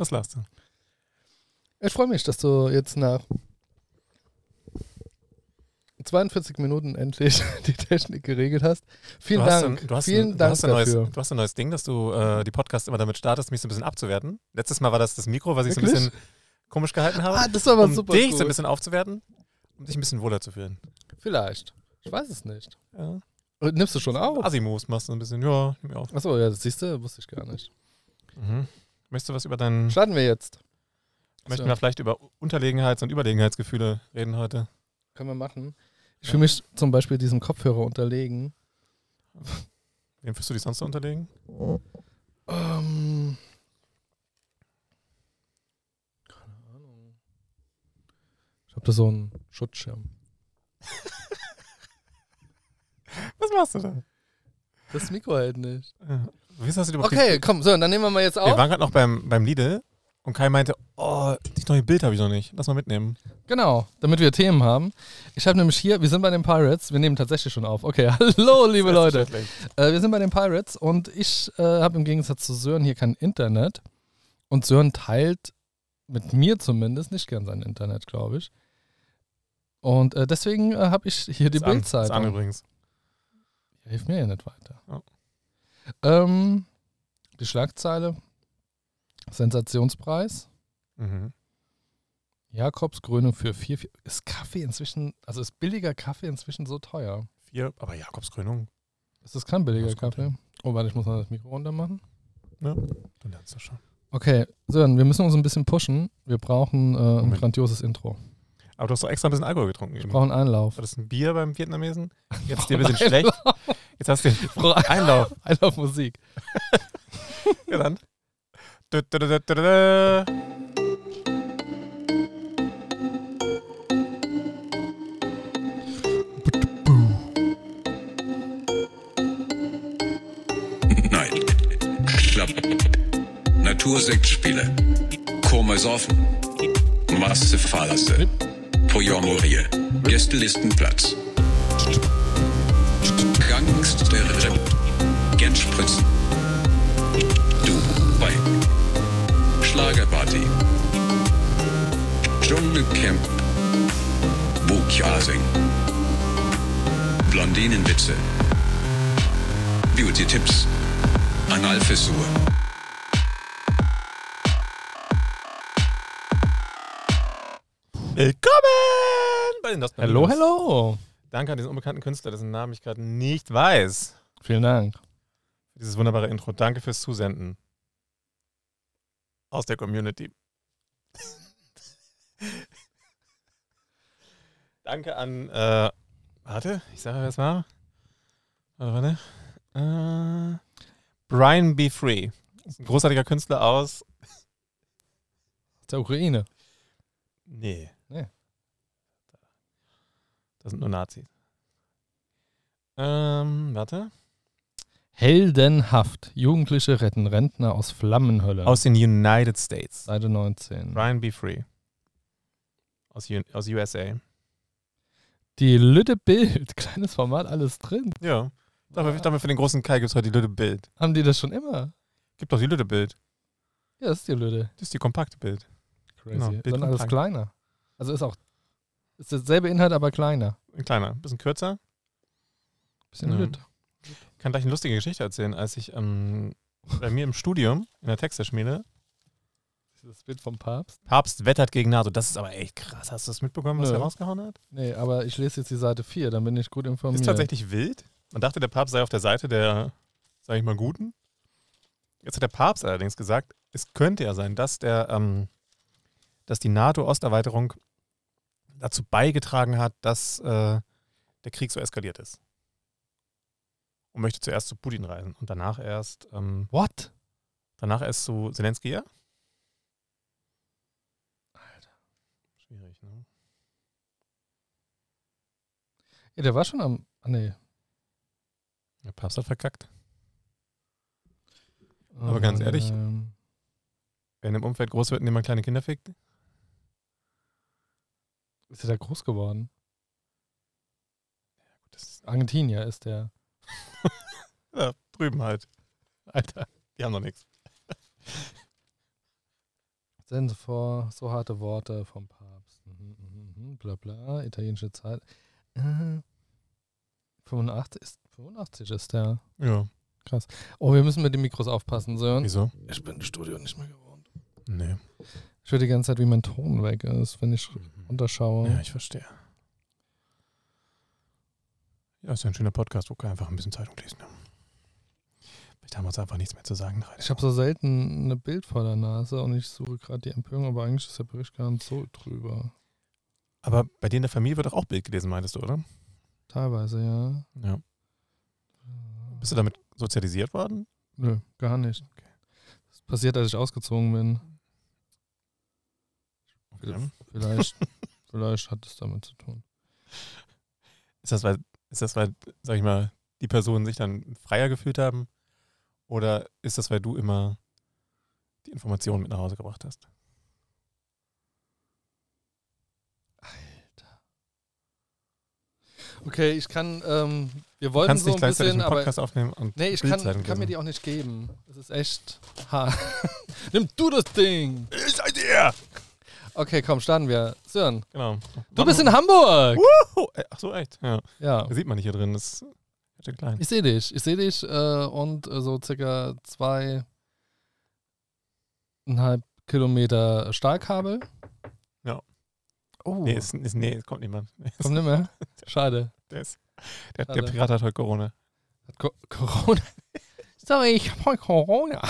Was lachst du? Ich freue mich, dass du jetzt nach 42 Minuten endlich die Technik geregelt hast. Vielen du hast Dank. Ein, du hast Vielen ein, Dank du neues, dafür. Du hast ein neues Ding, dass du äh, die Podcasts immer damit startest, mich so ein bisschen abzuwerten. Letztes Mal war das das Mikro, was ich so ein Wirklich? bisschen komisch gehalten habe. Ah, das war aber um super dich cool. so ein bisschen aufzuwerten, um dich ein bisschen wohler zu fühlen. Vielleicht. Ich weiß es nicht. Ja. Äh, Nimmst du schon auf? Asimoves machst du ein bisschen. Ja, nimm mir auf. Achso, ja, das siehst du, wusste ich gar nicht. Mhm. Möchtest du was über deinen. Starten wir jetzt. Möchten So. wir vielleicht über Unterlegenheits- und Überlegenheitsgefühle reden heute? Können wir machen. Ich fühle mich zum Beispiel diesem Kopfhörer unterlegen. Wem fühlst du dich sonst so unterlegen? Ähm. Keine Ahnung. Ich habe da so einen Schutzschirm. Was machst du da? Das Mikro hält nicht. Ja. Wie hast du überhaupt Okay, komm, so, dann nehmen wir mal jetzt die, auf. Wir waren gerade noch beim, beim Lidl und Kai meinte, oh, das neue Bild habe ich noch nicht. Lass mal mitnehmen. Genau, damit wir Themen haben. Ich habe nämlich hier, wir sind bei den Pirates, wir nehmen tatsächlich schon auf. Okay, hallo, liebe Leute. Äh, wir sind bei den Pirates und ich äh, habe im Gegensatz zu Sören hier kein Internet. Und Sören teilt mit mir zumindest nicht gern sein Internet, glaube ich. Und äh, deswegen äh, habe ich hier die Das an- Das an übrigens. Hilft mir ja nicht weiter. Ja. Ähm, die Schlagzeile: Sensationspreis. Mhm. Jakobskrönung für 4. Ist Kaffee inzwischen, also ist billiger Kaffee inzwischen so teuer? Vier, aber Jakobskrönung, Ist das kein billiger Kaffee? Oh, warte, ich muss noch das Mikro runter machen. du lernst das schon. Okay, Sören, wir müssen uns ein bisschen pushen. Wir brauchen äh, ein grandioses Intro. Aber du hast doch extra ein bisschen Alkohol getrunken Wir eben. brauchen Einlauf. War das ein Bier beim Vietnamesen? Jetzt dir ein bisschen schlecht. Jetzt hast du den Einlauf. Einlauf Musik. Ja, dann. Dö, dö, dö. Nein. Klapp. Natursektspiele. Komersoffen. Masse Fallasse. Pojomorie. Gästelistenplatz. Blondinenwitze. Beauty-Tipps. Analfissur. Willkommen bei den Lost Hallo, hallo. Danke an diesen unbekannten Künstler, dessen Namen ich gerade nicht weiß. Vielen Dank. Für dieses wunderbare Intro. Danke fürs Zusenden. Aus der Community. Danke an, äh, warte, ich sage, wer es war. Warte, warte. Äh, Brian B. Free. Ist ein großartiger Künstler aus. Aus der Ukraine. Nee. Nee. Das sind nur Nazis. Ähm, warte. Heldenhaft. Jugendliche retten Rentner aus Flammenhölle. Aus den United States. Seite 19. Brian B. Free. Aus, U aus USA. Die Lütte Bild. Kleines Format, alles drin. Ja. Dafür, dafür für den großen Kai gibt es heute die Lütte Bild. Haben die das schon immer? Gibt doch die Lütte Bild. Ja, das ist die Lütte. Das ist die kompakte Bild. Crazy. Genau, Bild Sondern alles kleiner. Also ist auch. Ist derselbe Inhalt, aber kleiner. Ein kleiner, ein bisschen kürzer. Bisschen Ja. Lütt. Ich kann gleich eine lustige Geschichte erzählen. Als ich ähm, bei mir im Studium in der Texterschmiede Das Bild vom Papst? Papst wettert gegen NATO. Das ist aber echt krass. Hast du das mitbekommen, was Nö. er rausgehauen hat? Nee, aber ich lese jetzt die Seite 4, dann bin ich gut informiert. Ist tatsächlich wild. Man dachte, der Papst sei auf der Seite der, sag ich mal, Guten. Jetzt hat der Papst allerdings gesagt, es könnte ja sein, dass der, ähm, dass die NATO-Osterweiterung dazu beigetragen hat, dass äh, der Krieg so eskaliert ist. Und möchte zuerst zu Putin reisen und danach erst, ähm, What? danach erst zu Zelensky, ja? Alter. Schwierig, ne? Ja, der war schon am. Ah, nee. Der Papst hat verkackt. Aber ganz ehrlich, Ähm, Wer in einem Umfeld groß wird, in dem man kleine Kinder fickt, ist er da groß geworden? das Argentinier ist der. ja, drüben halt. Alter. Die haben noch nichts. Sie vor, so harte Worte vom Papst. Mhm, mhm, mhm, bla bla, italienische Zeit. Äh, 85 ist, 85 ist der. Ja. Oh, wir müssen mit den Mikros aufpassen, Sören. Wieso? Ich bin das Studio nicht mehr gewohnt. Nee. Ich höre die ganze Zeit, wie mein Ton weg ist, wenn ich runterschaue. Ja, ich verstehe. Ja, ist ja ein schöner Podcast, wo wir einfach ein bisschen Zeitung lesen. Vielleicht haben wir uns einfach nichts mehr zu sagen. Ich habe so selten ein Bild vor der Nase und ich suche gerade die Empörung, aber eigentlich ist der Bericht gar nicht so drüber. Aber bei dir in der Familie wird doch auch Bild gelesen, meintest du, oder? Teilweise, ja. Ja. Bist du damit sozialisiert worden? Nö, gar nicht. Okay. Das passiert, als ich ausgezogen bin. Okay. Vielleicht, vielleicht hat es damit zu tun. Ist das, weil, ist das, weil, sag ich mal, die Personen sich dann freier gefühlt haben? Oder ist das, weil du immer die Informationen mit nach Hause gebracht hast? Okay, ich kann, ähm, wir wollten so nicht ein gleichzeitig bisschen, einen aber Podcast aufnehmen und nee, ich kann, kann mir die auch nicht geben. Es ist echt hart. Nimm du das Ding. Ich seid ihr! Okay, komm, starten wir. Sören, Genau. du bist in Hamburg. Wuhu! Äh, Ach so, echt? Ja. Ja, Das sieht man nicht hier drin. Das ist klein. ich sehe dich. Ich sehe dich äh, und äh, so circa zweieinhalb Kilometer Stahlkabel. Oh, Nee, ist, ist, nee, es kommt niemand. komm nicht mehr. Schade. Der, ist, der, der Schade. Pirat hat heute Corona. Hat Co Corona. Sorry, ich habe heute Corona.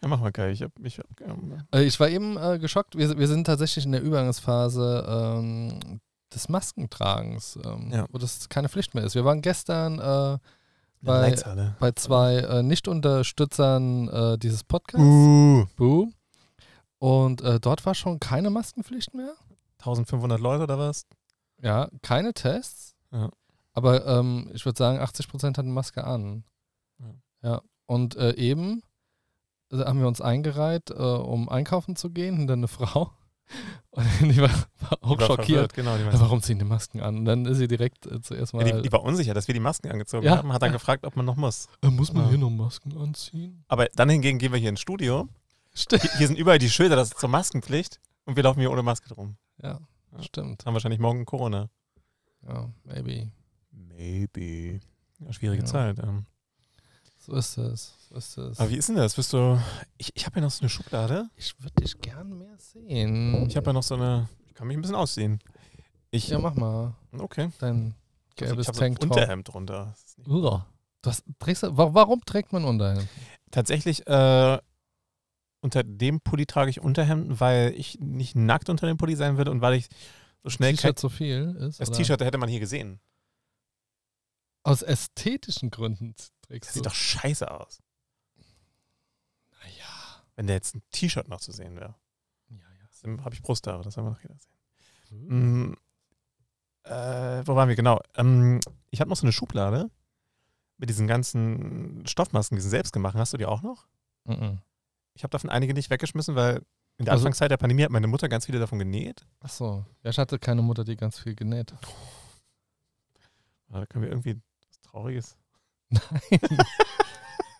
Ja, mach mal, Kai. Ich hab, ich hab, ähm, Äh, Ich war eben äh, geschockt. Wir, wir sind tatsächlich in der Übergangsphase ähm, des Maskentragens, ähm, Ja. wo das keine Pflicht mehr ist. Wir waren gestern äh, Bei- bei zwei äh, Nicht-Unterstützern äh, dieses Podcasts. Uh, Boo. Und äh, dort war schon keine Maskenpflicht mehr. 1500 Leute oder was? Ja, keine Tests. Ja. Aber ähm, ich würde sagen, 80% hatten Maske an. Ja. Ja. Und äh, eben äh, haben wir uns eingereiht, äh, um einkaufen zu gehen. Und dann eine Frau. Und die war, war auch Die war schockiert. verwirrt, Genau, Ja, war, warum ziehen die Masken an? Und dann ist sie direkt äh, zuerst mal. ja, die, die war unsicher, dass wir die Masken angezogen Ja. haben. Hat dann gefragt, ob man noch muss. äh, muss man hier noch Masken anziehen? Aber dann hingegen gehen wir hier ins Studio. Stimmt. Hier, hier sind überall die Schilder, das ist zur Maskenpflicht. Und wir laufen hier ohne Maske drum. Ja, Ja. stimmt. Haben wahrscheinlich morgen Corona. Ja, maybe. Maybe. Ja, schwierige Ja. Zeit. Ähm. So ist es. So ist es. Aber wie ist denn das? Bist du. Ich, ich habe ja noch so eine Schublade. ich würde dich gern mehr sehen. Ich habe ja noch so eine. Ich kann mich ein bisschen ausziehen. Ich. Ja, mach mal. okay. Dein Also gelbes ich habe ein Tanktop. Unterhemd drunter. Das ist nicht- Uah. Das trägst du, wa- warum trägt man Unterhemd? Tatsächlich, äh, unter dem Pulli trage ich Unterhemden, weil ich nicht nackt unter dem Pulli sein will und weil ich so schnell kein, T-Shirt so viel ist? Das? T-Shirt, hätte man hier gesehen. Aus ästhetischen Gründen trägst Das du. sieht doch scheiße aus. Naja. Wenn da jetzt ein T-Shirt noch zu sehen wäre. Ja, Dann habe ich Brusthaare, das haben wir noch jeder sehen. ja. Mm, äh, wo waren wir genau? Ähm, ich habe noch so eine Schublade mit diesen ganzen Stoffmasken, diesen selbstgemachten. Hast du die auch noch? Mhm. Ich habe davon einige nicht weggeschmissen, weil in der Also- Anfangszeit der Pandemie hat meine Mutter ganz viele davon genäht. Ach so. Ja, ich hatte keine Mutter, die ganz viel genäht hat. Da können wir irgendwie was Trauriges.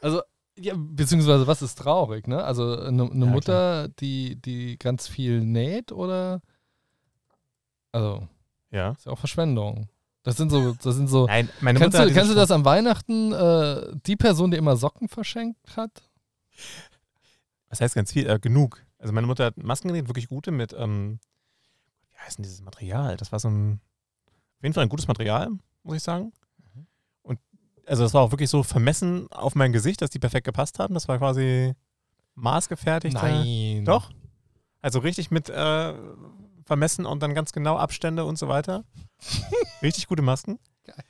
Also, ja, beziehungsweise was ist traurig, ne? Also eine, eine Ja, Mutter, die, die ganz viel näht oder also Ja. ist ja auch Verschwendung. Das sind so, das sind so. Nein, meine Kennst Mutter. du, hat kennst du das am Weihnachten, äh, die Person, die immer Socken verschenkt hat? Was heißt ganz viel? Äh, genug. Also meine Mutter hat Masken genäht, wirklich gute mit, ähm, wie heißt denn dieses Material? Das war so ein, auf jeden Fall ein gutes Material, muss ich sagen. Mhm. Und also das war auch wirklich so vermessen auf mein Gesicht, dass die perfekt gepasst haben. Das war quasi maßgefertigt. Nein. Doch. Also richtig mit äh, vermessen und dann ganz genau Abstände und so weiter. richtig gute Masken. Geil.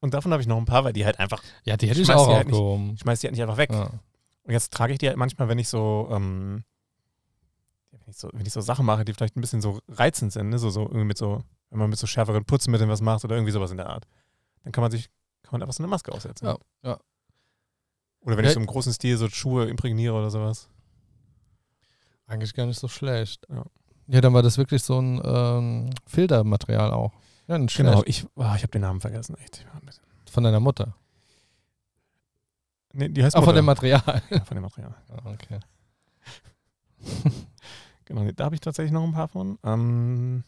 Und davon habe ich noch ein paar, weil die halt einfach, Ja, die hätte Ich auch die halt nicht- aufgehoben. ich schmeiß die halt nicht einfach weg. Ja. Und jetzt trage ich die halt manchmal, wenn ich so, ähm, wenn, ich so wenn ich so Sachen mache, die vielleicht ein bisschen so reizend sind, ne? so, so irgendwie mit so, wenn man mit so schärferen Putzmitteln was macht oder irgendwie sowas in der Art, dann kann man sich, kann man einfach so eine Maske aufsetzen. Ja, ja. Oder wenn Ja. ich so im großen Stil so Schuhe imprägniere oder sowas. Eigentlich gar nicht so schlecht. Ja. Ja, dann war das wirklich so ein ähm, Filtermaterial auch. Ja. Genau, ich, oh, ich habe den Namen vergessen, echt. Von deiner Mutter. Nee, die heißt Ah, von dem. Material. Ja, von dem Material. Ah, okay. Genau, da habe ich tatsächlich noch ein paar von. Ähm,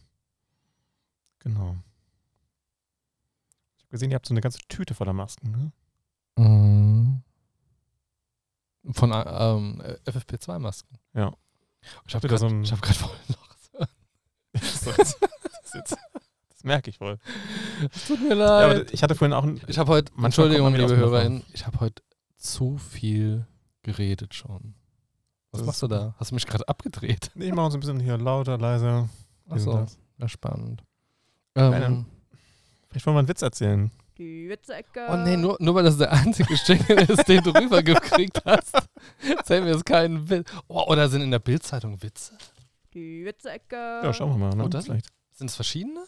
genau. Ich habe gesehen, ihr habt so eine ganze Tüte voller Masken, ne? Mhm. Von äh, ähm, FFP2-Masken. Ja. Ich habe gerade so ein- hab voll noch. das, das, das merke ich wohl. Tut mir Ja, leid. aber ich hatte vorhin auch ein. ich habe heute, Entschuldigung, liebe HörerInnen, ich habe heute zu viel geredet schon. Was Das machst du da? Hast du mich gerade abgedreht? Nee, ich mache uns ein bisschen hier lauter, leiser. Achso, ja, spannend. Ähm, Vielleicht wollen wir einen Witz erzählen. Die Witzecke. oh nee, nur, nur weil das der einzige Jingle ist, den du rübergekriegt hast, erzählen wir jetzt keinen Witz. Oh, oder sind in der Bildzeitung Witze? Die Witzecke. Ja, schauen wir mal. Ne? Dann? Vielleicht. Sind es verschiedene?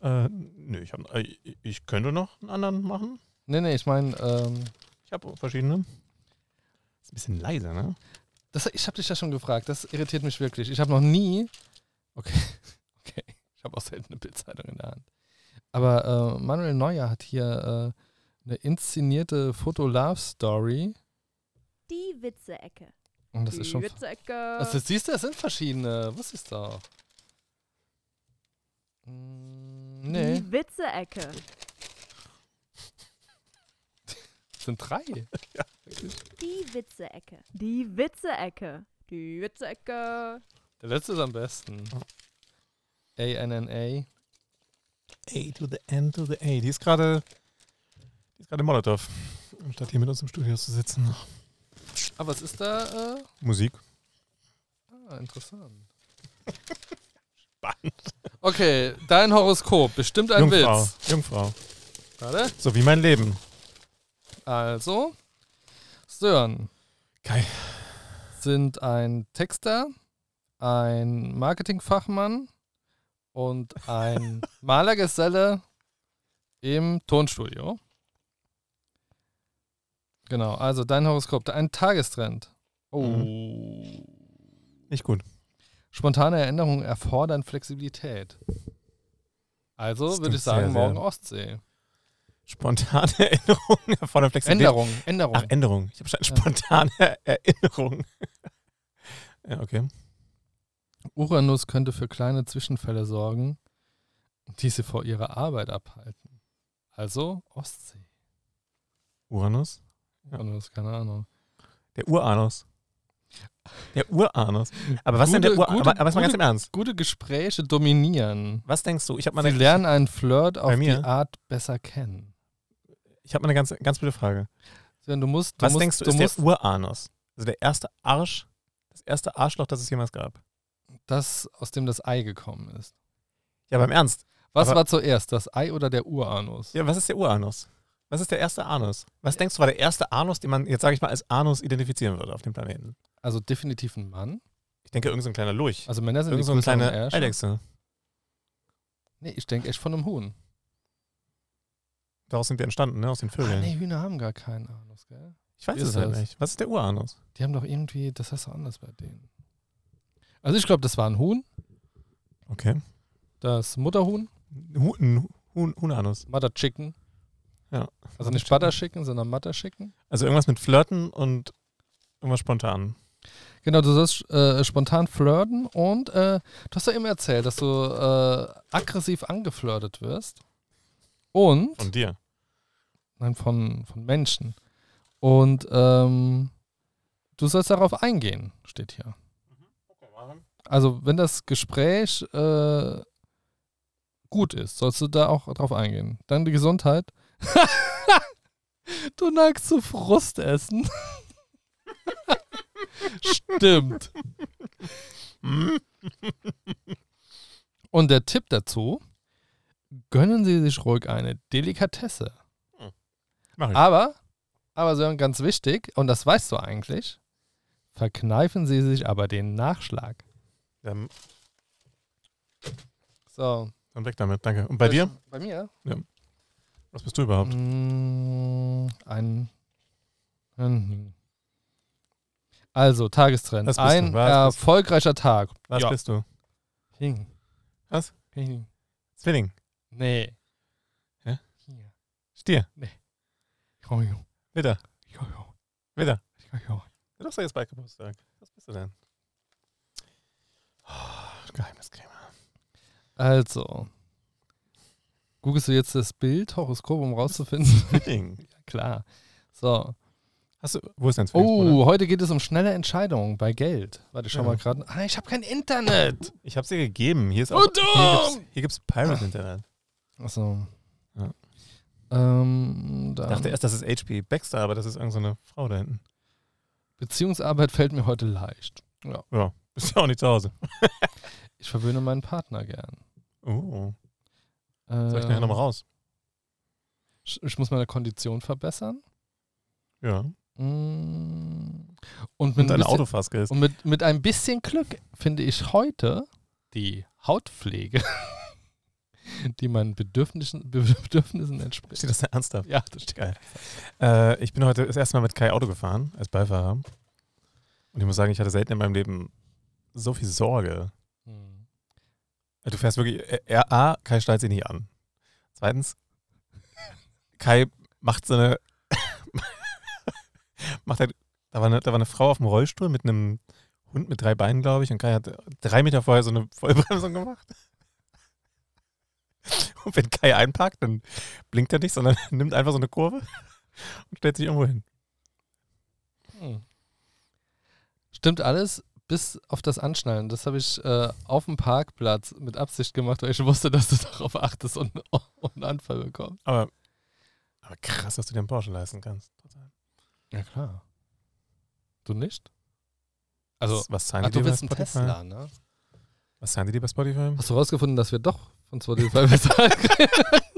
Äh, nö, ich, hab, äh, ich könnte noch einen anderen machen. Nee, nee, ich meine, ähm, Ich habe verschiedene. Ist ein bisschen leiser, ne? Das, ich habe dich ja schon gefragt, das irritiert mich wirklich. Ich habe noch nie. Okay, okay. Ich habe auch selten eine Bildzeitung in der Hand. Aber äh, Manuel Neuer hat hier äh, eine inszenierte Foto-Love-Story. Die Witze-Ecke. Und das die ist schon. Witze-Ecke. Also, siehst du, es sind verschiedene. Was ist da? Mm, Nee, Die Witze-Ecke. es sind drei. Die Witze-Ecke. Die Witze-Ecke. Die Witze-Ecke. Der letzte ist am besten. A-N-N-A. A to the N to the A. Die ist gerade. Die ist gerade in Molotow. Statt hier mit uns im Studio zu sitzen. Ah, was ist da? Äh? Musik. Ah, interessant. Okay, dein Horoskop. Bestimmt ein Jungfrau. Witz. Jungfrau. Warte. So wie mein Leben. Also, Sören Geil. sind ein Texter, ein Marketingfachmann und ein Malergeselle im Tonstudio. Genau, also dein Horoskop, ein Tagestrend. Oh. Nicht gut. Spontane Erinnerungen erfordern Flexibilität. Also würde ich sagen, morgen Ostsee. Spontane Erinnerungen erfordern Flexibilität. Änderung, Änderung. Ach, Änderung. Ich habe schon Ja. spontane Erinnerungen. ja, okay. Uranus könnte für kleine Zwischenfälle sorgen, die sie vor ihrer Arbeit abhalten. Also Ostsee. Uranus. Ja. Uranus, keine Ahnung. Der Uranus. Der Uranus. Aber was denn der Gute- Uranus? gute- Aber, aber was mal ganz gute- im Ernst. Gute Gespräche dominieren. Was denkst du? Ich habe mal Sie lernen einen Flirt auf die? Art besser kennen. Ich hab mal eine ganz, ganz blöde Frage. Du musst, du Was musst, denkst du, du ist musst der Uranus? Also der erste Arsch, das erste Arschloch, das es jemals gab. das, aus dem das Ei gekommen ist. Ja, aber im Ernst. Was Aber- war zuerst, das Ei oder der Uranus? Ja, was ist der Uranus? Was ist der erste Anus? Was denkst du, war der erste Anus, den man jetzt, sage ich mal, als Anus identifizieren würde auf dem Planeten? Also definitiv ein Mann. Ich denke, irgendein so ein kleiner Lurch. Also Männer sind Irgend so ein kleiner. Eidechse. Nee, ich denke echt von einem Huhn. Daraus sind wir entstanden, ne? Aus den Vögeln. nee, Hühner haben gar keinen Anus, gell? Ich weiß es halt das? nicht. Was ist der Uranus? Die haben doch irgendwie, das heißt doch anders bei denen. Also ich glaube, das war ein Huhn, Okay. das Mutterhuhn, Huhn, Huhn, Huhnanus. Mother Chicken. Ja. Also nicht Butter Chicken, sondern Mother Chicken. Also irgendwas mit Flirten und irgendwas spontan. Genau, du sollst äh, spontan flirten und äh, du hast ja immer erzählt, dass du äh, aggressiv angeflirtet wirst. Und, Von dir. nein, von, von Menschen. Und ähm, du sollst darauf eingehen, steht hier. Also, wenn das Gespräch äh, gut ist, sollst du da auch drauf eingehen. Dann die Gesundheit. du neigst zu Frustessen. Stimmt. Und der Tipp dazu: gönnen Sie sich ruhig eine Delikatesse. Mach ich. Aber, aber Sören, ganz wichtig, und das weißt du eigentlich, verkneifen Sie sich aber den Nachschlag. Dann, So. dann weg damit, danke. Und bei dir? Bei mir? Was bist du überhaupt? Mm, ein. ein- Also, Tagestrend. Ein Was erfolgreicher Tag. Was ja. bist du? Hing. Was? Hing. Zwilling. Nee. Hä? Hier. Stier. Jojo. Witter. Jojo. Wieder. Ja. Du hast doch jetzt bald Geburtstag. Was bist du denn? Oh, Geheimniskrämer. Also. Googlest du jetzt das Bild, Horoskop, um rauszufinden? Ding. ja, klar. So. Hast du, wo ist dein Oh, heute geht es um schnelle Entscheidungen bei Geld. Warte, schau Ja. mal gerade. Ah, ich habe kein Internet. Ich hab's dir gegeben. Hier ist Oh, auch. dumm! Hier gibt's, hier gibt's Pirate Internet. Achso. Ja. Ähm, Ich da, dachte erst, das ist HP Baxter, aber das ist irgendeine so eine Frau da hinten. Beziehungsarbeit fällt mir heute leicht. Ja. Ja, bist ja auch nicht zu Hause. Ich verwöhne meinen Partner gern. Oh, Ähm, soll ich nachher nochmal raus? ich, ich muss meine Kondition verbessern. Ja. Mm. Und mit, Und ein bisschen, und mit, mit ein bisschen Glück finde ich heute die Hautpflege, die meinen Bedürfnissen, Bedürfnissen entspricht. Steht das da ernsthaft? Ja, das stimmt. Geil. Äh, ich bin heute das erste Mal mit Kai Auto gefahren, als Beifahrer. Und ich muss sagen, ich hatte selten in meinem Leben so viel Sorge. Hm. Du fährst wirklich, äh, er, A, Kai schnallt sich nicht an. Zweitens, Kai macht so eine, macht halt, da war, eine, da war eine Frau auf dem Rollstuhl mit einem Hund mit drei Beinen, glaube ich, und Kai hat drei Meter vorher so eine Vollbremsung gemacht. Und wenn Kai einparkt, dann blinkt er nicht, sondern nimmt einfach so eine Kurve und stellt sich irgendwo hin. Hm. Stimmt alles, bis auf das Anschnallen. Das habe ich äh, auf dem Parkplatz mit Absicht gemacht, weil ich wusste, dass du darauf achtest und, und einen Anfall bekommst. Aber, aber krass, dass du dir einen Porsche leisten kannst. Ja, klar. Du nicht? Also, was, was ach, du bist ein Spotify? Tesla, ne? Was zahlen die dir bei Spotify? Hast du rausgefunden, dass wir doch von Spotify bezahlen können?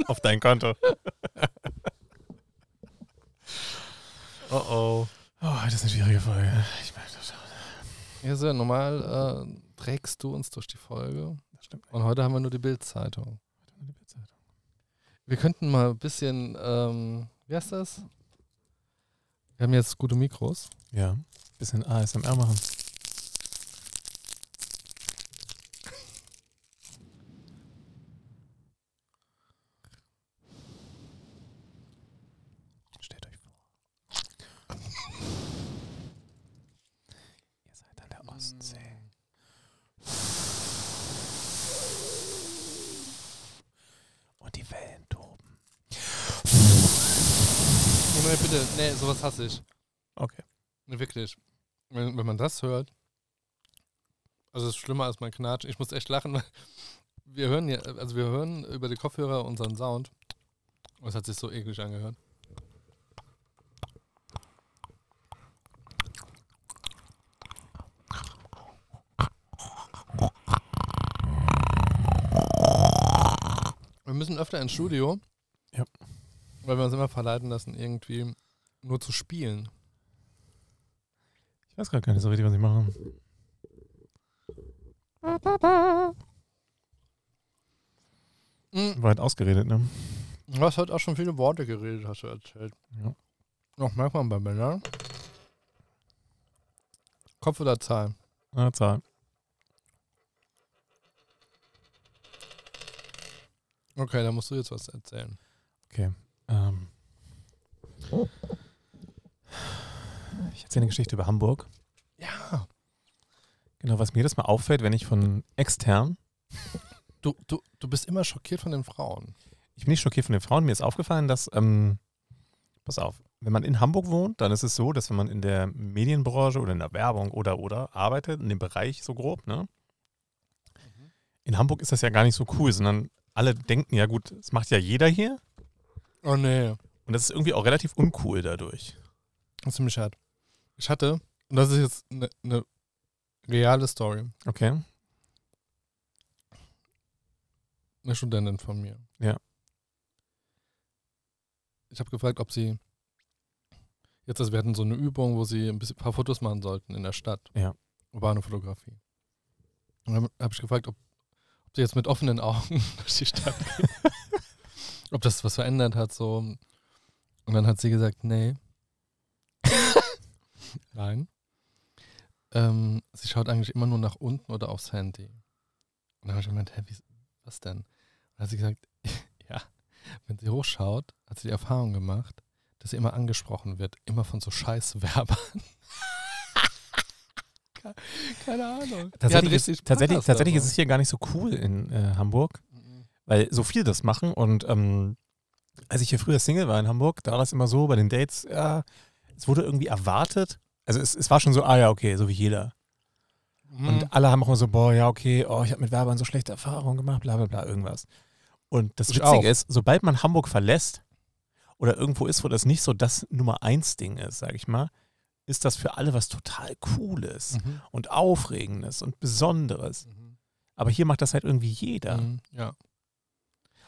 Auf dein Konto. oh oh. Oh, das ist eine schwierige Folge. Ich merke das schon. Ja, sehr normal äh, trägst du uns durch die Folge. Das stimmt. Und heute haben wir nur die Bildzeitung. Wir könnten mal ein bisschen, ähm, wie heißt das? Wir haben jetzt gute Mikros. Ja, bisschen ASMR machen. Stellt euch vor. Ihr seid an der Ostsee. Und die Wellen toben. Nee, bitte, sowas hasse ich. Okay. Wirklich. Wenn, wenn man das hört, also es ist schlimmer als mein Knatsch. Ich muss echt lachen, weil wir hören ja, also wir hören über die Kopfhörer unseren Sound. Und es hat sich so eklig angehört. Wir müssen öfter ins Studio. Ja. Weil wir uns immer verleiten lassen, irgendwie nur zu spielen. Ich weiß gerade gar nicht so richtig, was ich mache. Mhm. Weit ausgeredet, ne? Du hast heute auch schon viele Worte geredet, hast du erzählt. Ja. Noch merkt man bei Männern. Kopf oder Zahl? Ah, Zahl. Okay, dann musst du jetzt was erzählen. Okay. Ähm. Ich erzähle eine Geschichte über Hamburg. Ja. Genau, was mir das mal auffällt, wenn ich von extern, Du, du, du bist immer schockiert von den Frauen. ich bin nicht schockiert von den Frauen, mir ist aufgefallen, dass, ähm, pass auf, wenn man in Hamburg wohnt, dann ist es so, dass wenn man in der Medienbranche oder in der Werbung oder oder arbeitet, in dem Bereich so grob, ne? In Hamburg ist das ja gar nicht so cool, sondern alle denken, ja gut, das macht ja jeder hier Oh nee. und das ist irgendwie auch relativ uncool dadurch. Das ist ziemlich hart. Ich hatte, und das ist jetzt eine ne reale Story, Okay. eine Studentin von mir. Ja. Ich habe gefragt, ob sie jetzt, also wir hatten so eine Übung, wo sie ein bisschen, paar Fotos machen sollten in der Stadt. Ja. Urbane Fotografie. Und dann habe ich gefragt, ob, ob sie jetzt mit offenen Augen durch die Stadt geht. ob das was verändert hat, so. Und dann hat sie gesagt, nee. Nein. Ähm, sie schaut eigentlich immer nur nach unten oder aufs Handy. Und dann habe ich gemeint, hä, wie, was denn? Und dann hat sie gesagt, ja, wenn sie hochschaut, hat sie die Erfahrung gemacht, dass sie immer angesprochen wird, immer von so Scheißwerbern. Ke- Keine Ahnung. Tatsächlich, ist, tatsächlich, tatsächlich ist es hier gar nicht so cool in äh, Hamburg, Mhm. weil so viele das machen. Und ähm, als ich hier früher Single war in Hamburg, da war das immer so bei den Dates, ja, es wurde irgendwie erwartet. Also es, es war schon so, ah ja, okay, so wie jeder. Mhm. Und alle haben auch immer so, boah, ja, okay, oh, ich habe mit Werbern so schlechte Erfahrungen gemacht, bla bla bla, irgendwas. Und das Ich Witzige auch. ist, sobald man Hamburg verlässt oder irgendwo ist, wo das nicht so das Nummer eins Ding ist, sag ich mal, ist das für alle was total Cooles Mhm. und Aufregendes und Besonderes. Mhm. Aber hier macht das halt irgendwie jeder. Mhm. Ja.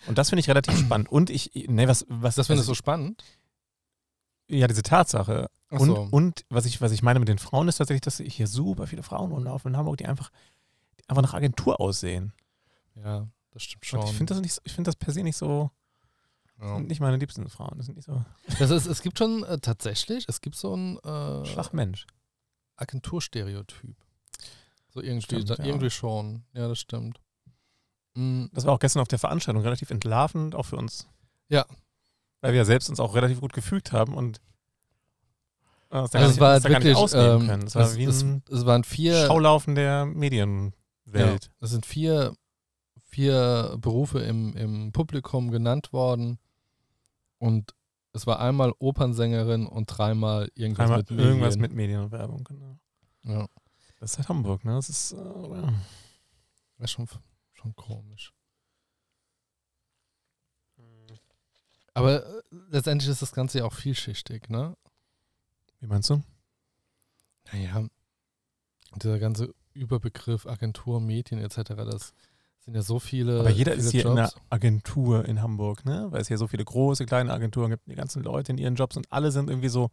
Und das finde ich relativ spannend. Und ich, ne, was, was Das findest du also, spannend? Ja, diese Tatsache. Ach Und, so. und was, ich, was ich meine mit den Frauen ist tatsächlich, dass hier super viele Frauen rumlaufen in Hamburg, die einfach, die einfach nach Agentur aussehen. Ja, das stimmt Und schon. ich finde das, nicht so- ich find das per se nicht so, ja. sind nicht meine liebsten Frauen. Das sind nicht so das ist, es gibt schon äh, tatsächlich, es gibt so ein äh, Schwachmensch. Agenturstereotyp. So irgendwie, Stimmt, da, ja. irgendwie schon. Ja, das stimmt. Mhm. Das war auch gestern auf der Veranstaltung relativ entlarvend, auch für uns. Ja. Weil wir ja selbst uns auch relativ gut gefügt haben und äh, uns da Also es war nicht wirklich, ähm, können. Es war es, ein es waren vier, Schaulaufen der Medienwelt. Ja, es sind vier, vier Berufe im, im Publikum genannt worden und es war einmal Opernsängerin und dreimal irgendwas Einmal mit Medien. irgendwas mit Medien und Werbung, genau. Ja, Das ist halt Hamburg, ne? Das ist, äh, ja. das ist schon, schon komisch. Aber äh, letztendlich ist das Ganze ja auch vielschichtig, ne? Wie meinst du? Naja, dieser ganze Überbegriff Agentur, Medien etc., das sind ja so viele. Aber jeder viele ist hier Jobs. in einer Agentur in Hamburg, ne? Weil es hier so viele große, kleine Agenturen gibt, die ganzen Leute in ihren Jobs und alle sind irgendwie so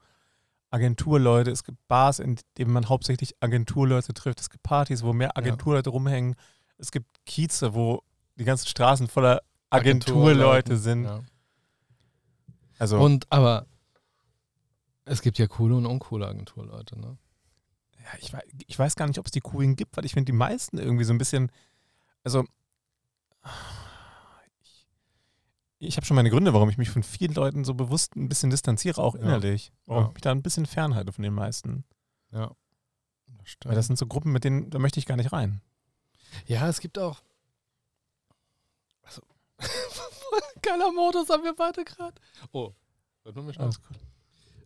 Agenturleute. Es gibt Bars, in denen man hauptsächlich Agenturleute trifft. Es gibt Partys, wo mehr Agenturleute rumhängen. Es gibt Kieze, wo die ganzen Straßen voller Agenturleute sind. Ja. Also Und aber es gibt ja coole und uncoole Agenturleute, ne? ja, ich, weiß, ich weiß gar nicht, ob es die coolen gibt, weil ich finde die meisten irgendwie so ein bisschen, also ich, ich habe schon meine Gründe, warum ich mich von vielen Leuten so bewusst ein bisschen distanziere, auch Ja. innerlich. Warum Ja. ich mich da ein bisschen fernhalte von den meisten. Ja. Das Weil das sind so Gruppen, mit denen, da möchte ich gar nicht rein. ja, es gibt auch. Also, geiler Modus haben wir beide gerade. Oh, hört man mich? Alles gut.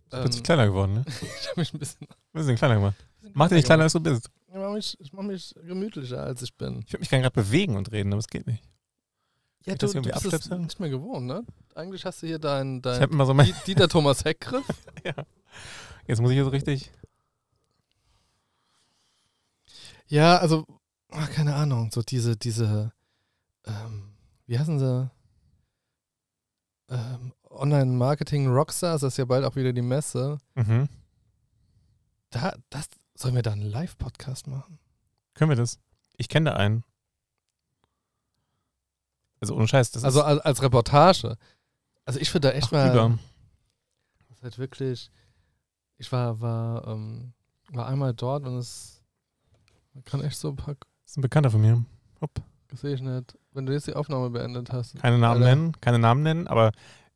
Du bist ähm, kleiner geworden, ne? ich habe mich ein bisschen. Ein bisschen kleiner gemacht. Mach dich nicht kleiner, als du bist. Ich mache mich, ich mach mich gemütlicher, als ich bin. Ich würde mich gerne gerade bewegen und reden, aber es geht nicht. Ja, ich du, das du irgendwie bist es nicht mehr gewohnt, ne? Eigentlich hast du hier deinen Ich dein habe immer so mein, Di- Dieter Thomas Heckgriff. Jetzt muss ich hier so richtig. Ja, also, ach, keine Ahnung, so diese, diese, ähm, wie heißen sie? Ähm, Online-Marketing-Rockstars, das ist ja bald auch wieder die Messe. Mhm. Da, das, sollen wir da einen Live-Podcast machen? Können wir das? Ich kenne da einen. Also ohne Scheiß, das also ist als, als Reportage. Also ich würde da echt ach, mal, über. das ist halt wirklich, ich war, war, ähm, war einmal dort und es, man kann echt so ein paar, Das ist ein Bekannter von mir. Hopp. Sehe ich nicht, wenn du jetzt die Aufnahme beendet hast. Keine Namen Alter. nennen, keine Namen nennen, aber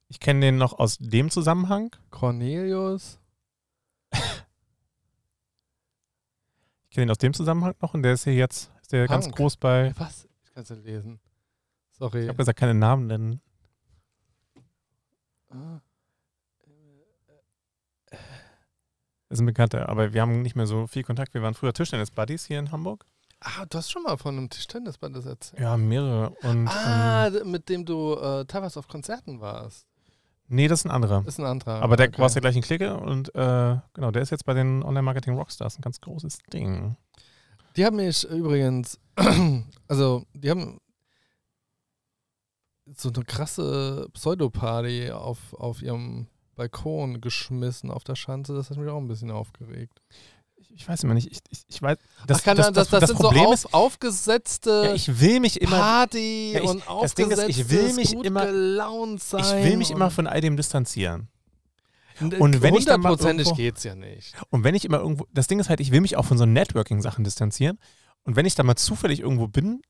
ich kenne den noch aus dem Zusammenhang. Cornelius, Ich kenne den aus dem Zusammenhang noch und der ist hier jetzt, ist der ganz groß bei, was? Ich kann es nicht lesen. ich Sorry. habe gesagt, keine Namen nennen. Ah. Das ist ein Bekannter, aber wir haben nicht mehr so viel Kontakt. Wir waren früher Tischtennis-Buddies hier in Hamburg. Ah, du hast schon mal von einem Tischtennisband das erzählt. Ja, mehrere. Und, Ah, ähm, mit dem du äh, teilweise auf Konzerten warst. nee, das ist ein anderer. Ist ein anderer. Aber der okay. war aus der gleichen Clique und äh, genau, der ist jetzt bei den Online-Marketing-Rockstars ein ganz großes Ding. Die haben mich übrigens, also die haben so eine krasse Pseudoparty auf, auf ihrem Balkon geschmissen auf der Schanze. Das hat mich auch ein bisschen aufgeregt. Ich, weiß immer nicht, ich, ich, ich weiß, das, Ach, kann das, das, das, das, das sind Problem so auf, ist, aufgesetzte ja, ich will mich immer, Party Ja, ich- und das Ding ist, ich will mich gut immer- gelaunt sein. ich will mich immer von all dem distanzieren. und wenn ich dann mal hundertprozentig irgendwo- geht's ja nicht. Und wenn ich immer irgendwo, das Ding ist halt, ich will mich auch von so Networking-Sachen distanzieren. Und wenn ich da mal zufällig irgendwo bin,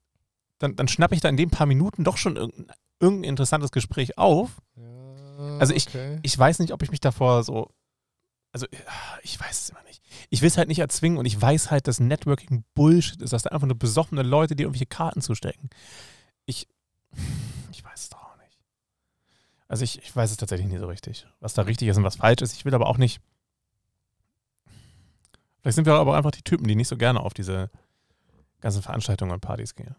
dann, dann schnappe ich da in den paar Minuten doch schon irgendein, irgendein interessantes Gespräch auf. Ja. Also ich- okay. Ich weiß nicht, ob ich mich davor so. Also, ich weiß es immer nicht. Ich will es halt nicht erzwingen und ich weiß halt, dass Networking Bullshit ist, dass da einfach nur besoffene Leute, die irgendwelche Karten zustecken. Ich. Ich weiß es doch auch nicht. Also, ich, ich weiß es tatsächlich nicht so richtig, was da richtig ist und was falsch ist. Ich will aber auch nicht. Vielleicht sind wir aber einfach die Typen, die nicht so gerne auf diese ganzen Veranstaltungen und Partys gehen.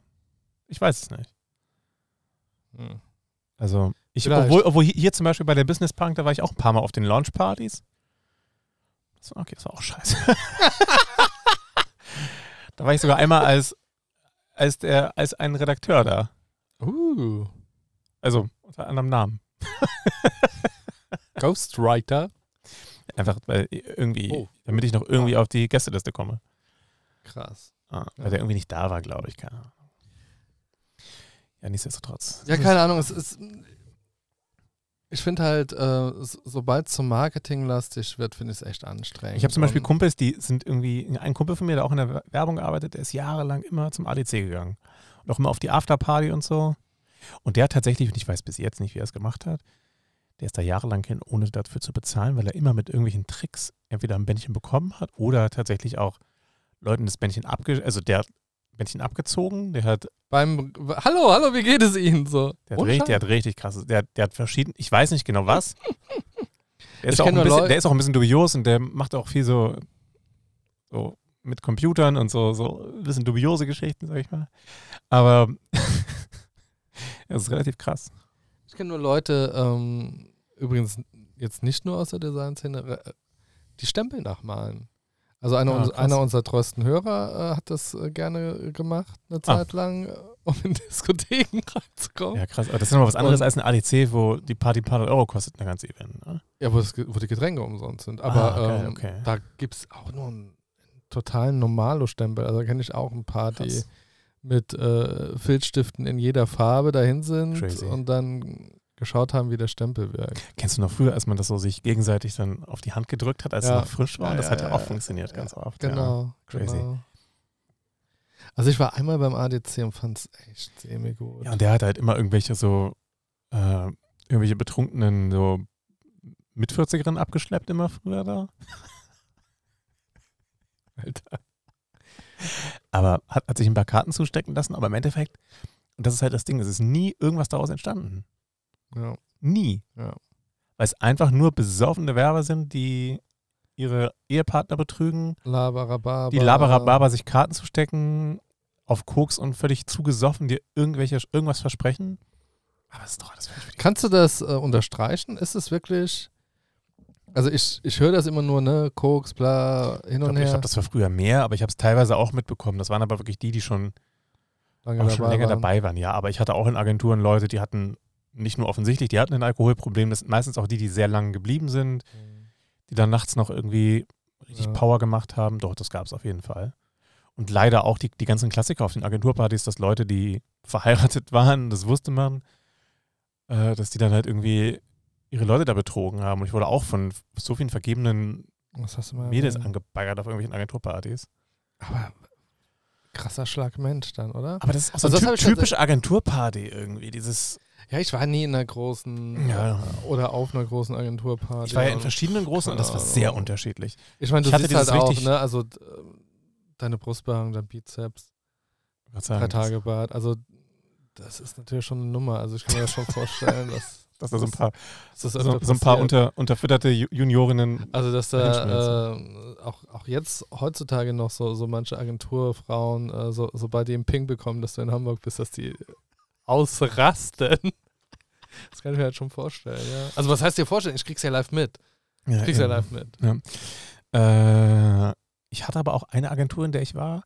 Ich weiß es nicht. Hm. Also, ich, obwohl, obwohl hier, hier zum Beispiel bei der Business Punk, da war ich auch ein paar Mal auf den Launch-Partys. Okay, das war auch scheiße. da war ich sogar einmal als, als, der, als ein Redakteur da. Uh, Also unter anderem Namen. Ghostwriter. Einfach, weil irgendwie, Oh. damit ich noch irgendwie auf die Gästeliste komme. Krass. Ah, weil Ja. der irgendwie nicht da war, glaube ich. Keine Ahnung. Ja, nichtsdestotrotz. Ja, keine Ahnung. Es ist, ich finde halt, äh, so- sobald es so marketinglastig wird, finde ich es echt anstrengend. Ich habe zum Beispiel Kumpels, die sind irgendwie, ein Kumpel von mir, der auch in der Werbung gearbeitet, der ist jahrelang immer zum ADC gegangen. Und auch immer auf die Afterparty und so. Und der hat tatsächlich, und ich weiß bis jetzt nicht, wie er es gemacht hat, der ist da jahrelang hin, ohne dafür zu bezahlen, weil er immer mit irgendwelchen Tricks entweder ein Bändchen bekommen hat oder tatsächlich auch Leuten das Bändchen abge... Also der Bändchen abgezogen, der hat, Beim Hallo, hallo, wie geht es Ihnen so? der hat, richtig, der hat richtig krasses, der, der hat verschieden, ich weiß nicht genau was. Der ist, bisschen, der ist auch ein bisschen dubios und der macht auch viel so, so mit Computern und so, so ein bisschen dubiose Geschichten, sag ich mal. Aber das ist relativ krass. Ich kenne nur Leute, ähm, übrigens jetzt nicht nur aus der Designszene, äh, die Stempel nachmalen. Also einer, Ah, uns, einer unserer treuesten Hörer äh, hat das äh, gerne gemacht, eine Zeit lang, äh, um in Diskotheken reinzukommen. Ja, Ja, krass. Aber das ist nochmal was anderes Und- als ein ADC, wo die Party ein paar Euro kostet, ein ganzes Event. Ne? wo, das, wo die Getränke umsonst sind. Aber Ah, geil, ähm, okay. da gibt es auch nur einen totalen Normalo-Stempel. Also da kenne ich auch ein paar, die Krass. mit äh, Filzstiften in jeder Farbe dahin sind Crazy. und dann geschaut haben, wie der Stempel wirkt. Kennst du noch früher, als man das so sich gegenseitig dann auf die Hand gedrückt hat, als Ja. es noch frisch war? Ja, das ja, hat ja ja, auch ja. funktioniert ganz oft. Ja. Genau. Crazy. Genau. Also ich war einmal beim ADC und fand es echt semi gut. Ja, und der hat halt immer irgendwelche so, äh, irgendwelche betrunkenen, so mit 40erinnen abgeschleppt immer früher da. Alter. Aber hat, hat sich ein paar Karten zustecken lassen, aber im Endeffekt, und das ist halt das Ding, es ist nie irgendwas daraus entstanden. Ja. Nie. Ja. Weil es einfach nur besoffene Werber sind, die ihre Ehepartner betrügen, Labarababa. die Labarababa sich Karten zustecken, auf Koks und völlig zugesoffen dir irgendwelche, irgendwas versprechen. Aber es ist doch alles Kannst du das äh, unterstreichen? Ist es wirklich. Also ich, ich höre das immer nur, ne? Koks, bla, hin Ich und her. glaub, das war früher mehr, aber ich habe es teilweise auch mitbekommen. Das waren aber wirklich die, die schon, schon länger waren. dabei waren. Ja, aber ich hatte auch in Agenturen Leute, die hatten nicht nur offensichtlich, die hatten ein Alkoholproblem. Das sind meistens auch die, die sehr lange geblieben sind, die dann nachts noch irgendwie richtig Ja. Power gemacht haben. Doch, das gab es auf jeden Fall. Und leider auch die, die ganzen Klassiker auf den Agenturpartys, dass Leute, die verheiratet waren, das wusste man, äh, dass die dann halt irgendwie ihre Leute da betrogen haben. Und ich wurde auch von so vielen vergebenen Mädels erwähnt? angebaggert auf irgendwelchen Agenturpartys. Aber krasser Schlag Mensch dann, oder? Aber das ist auch so Also typ, typische Agenturparty irgendwie. Dieses, Ja, ich war nie in einer großen Ja. äh, oder auf einer großen Agenturparty. ich war ja in verschiedenen großen und das war sehr unterschiedlich. Ich meine, du ich siehst halt auch, richtig- ne? Also ähm, deine Brustbehaarung, dein Bizeps, sagen, drei Tage Bart. Also das ist natürlich schon eine Nummer. Also ich kann mir das schon vorstellen, dass, Dass da so ein paar, so, so ein paar unter, unterfütterte Ju- Juniorinnen. Also, dass da äh, auch, auch jetzt heutzutage noch so, so manche Agenturfrauen, äh, so, sobald die einen Ping bekommen, dass du in Hamburg bist, dass die ausrasten. Das kann ich mir halt schon vorstellen, ja. Also, was heißt dir vorstellen? Ich krieg's ja live mit. Ja, Ich krieg's ja eben. live mit. Äh, ich hatte aber auch eine Agentur, in der ich war.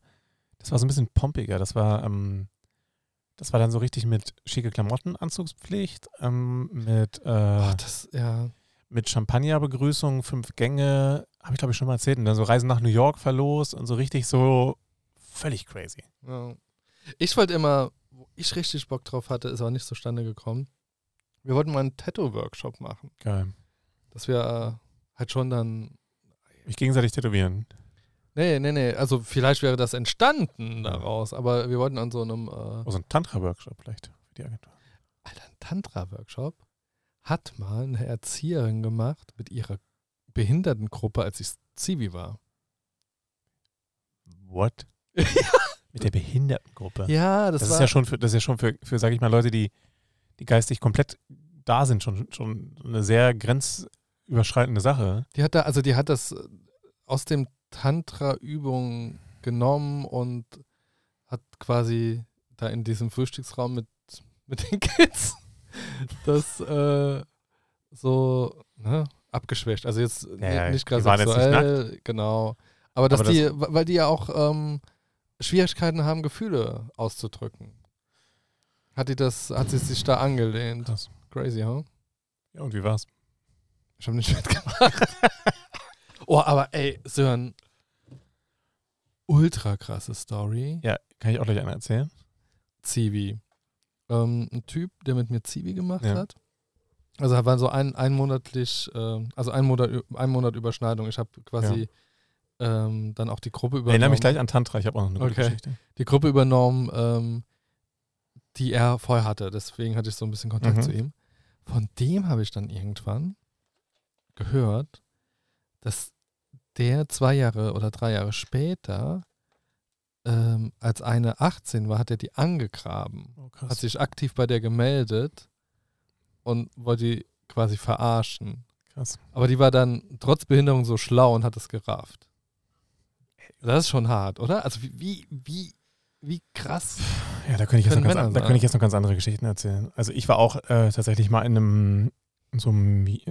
Das war so ein bisschen pompiger. Das war, ähm, das war dann so richtig mit schicke Klamotten, Anzugspflicht, ähm, mit, äh, Ach, das, ja. mit Champagnerbegrüßung, fünf Gänge, habe ich glaube ich schon mal erzählt. Und dann so Reisen nach New York verlost und so richtig so völlig crazy. ja. Ich wollte immer, ich richtig Bock drauf hatte, ist aber nicht zustande gekommen. Wir wollten mal einen Tattoo-Workshop machen. Geil. Dass wir äh, halt schon dann Mich gegenseitig tätowieren. Nee, nee, nee. Also vielleicht wäre das entstanden daraus, aber wir wollten an so einem äh, Also ein Tantra-Workshop vielleicht für die Agentur. Alter, ein Tantra-Workshop. hat mal eine Erzieherin gemacht mit ihrer Behindertengruppe, als ich Zivi war. What? Mit der Behindertengruppe. Ja, das, Das, war ist ja schon für, das ist ja schon für, für sage ich mal, Leute, die, die geistig komplett da sind, schon, schon eine sehr grenzüberschreitende Sache. Die hat da, also die hat das äh, aus dem Tantra-Übung genommen und hat quasi da in diesem Frühstücksraum mit, mit den Kids das äh, so ne, abgeschwächt. Also jetzt Ja, nicht gerade waren jetzt nicht sexuell, genau. Aber dass Aber das- die, weil die ja auch ähm, Schwierigkeiten haben, Gefühle auszudrücken. Hat die das, hat sie sich da angelehnt? Krass. Crazy, huh? Ja, und wie war's? Ich habe nicht mitgemacht. oh, aber ey, Sören, ultra krasse Story. Ja, kann ich auch gleich einer erzählen? Zivi. Ähm, ein Typ, der mit mir Zivi gemacht Ja. hat. Also war so ein, einmonatlich, ähm, also ein Monat, ein Monat Überschneidung. Ich habe quasi ähm, dann auch die Gruppe übernommen. Erinnere mich gleich an Tantra, ich habe auch noch eine gute Okay. Geschichte. Die Gruppe übernommen, ähm, die er vorher hatte. Deswegen hatte ich so ein bisschen Kontakt Mhm. zu ihm. Von dem habe ich dann irgendwann gehört, dass der zwei Jahre oder drei Jahre später, ähm, als eine 18 war, hat er die angegraben. Oh, Hat sich aktiv bei der gemeldet und wollte die quasi verarschen. krass. Aber die war dann trotz Behinderung so schlau und hat es gerafft. Das ist schon hart, oder? Also wie, wie, wie, krass. Ja, da könnte ich, jetzt noch ganz, Männer an- da sein. könnte ich jetzt noch ganz andere Geschichten erzählen. Also ich war auch äh, tatsächlich mal in einem in so einem äh,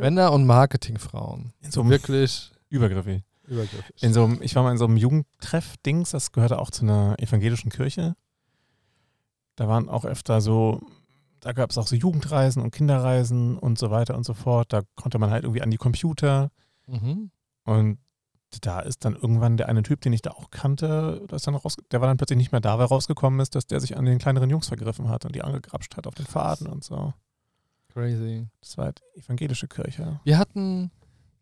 Männer- und Marketingfrauen. in so So einem wirklich übergriffig. übergriffig. In so einem, ich war mal in so einem Jugendtreff-Dings, das gehörte auch zu einer evangelischen Kirche. Da waren auch öfter so, da gab es auch so Jugendreisen und Kinderreisen und so weiter und so fort. Da konnte man halt irgendwie an die Computer. mhm. Und da ist dann irgendwann der eine Typ, den ich da auch kannte, das dann raus, der war dann plötzlich nicht mehr da, weil rausgekommen ist, dass der sich an den kleineren Jungs vergriffen hat und die angegrapscht hat auf den Faden und so. Crazy. Das war halt evangelische Kirche. Wir hatten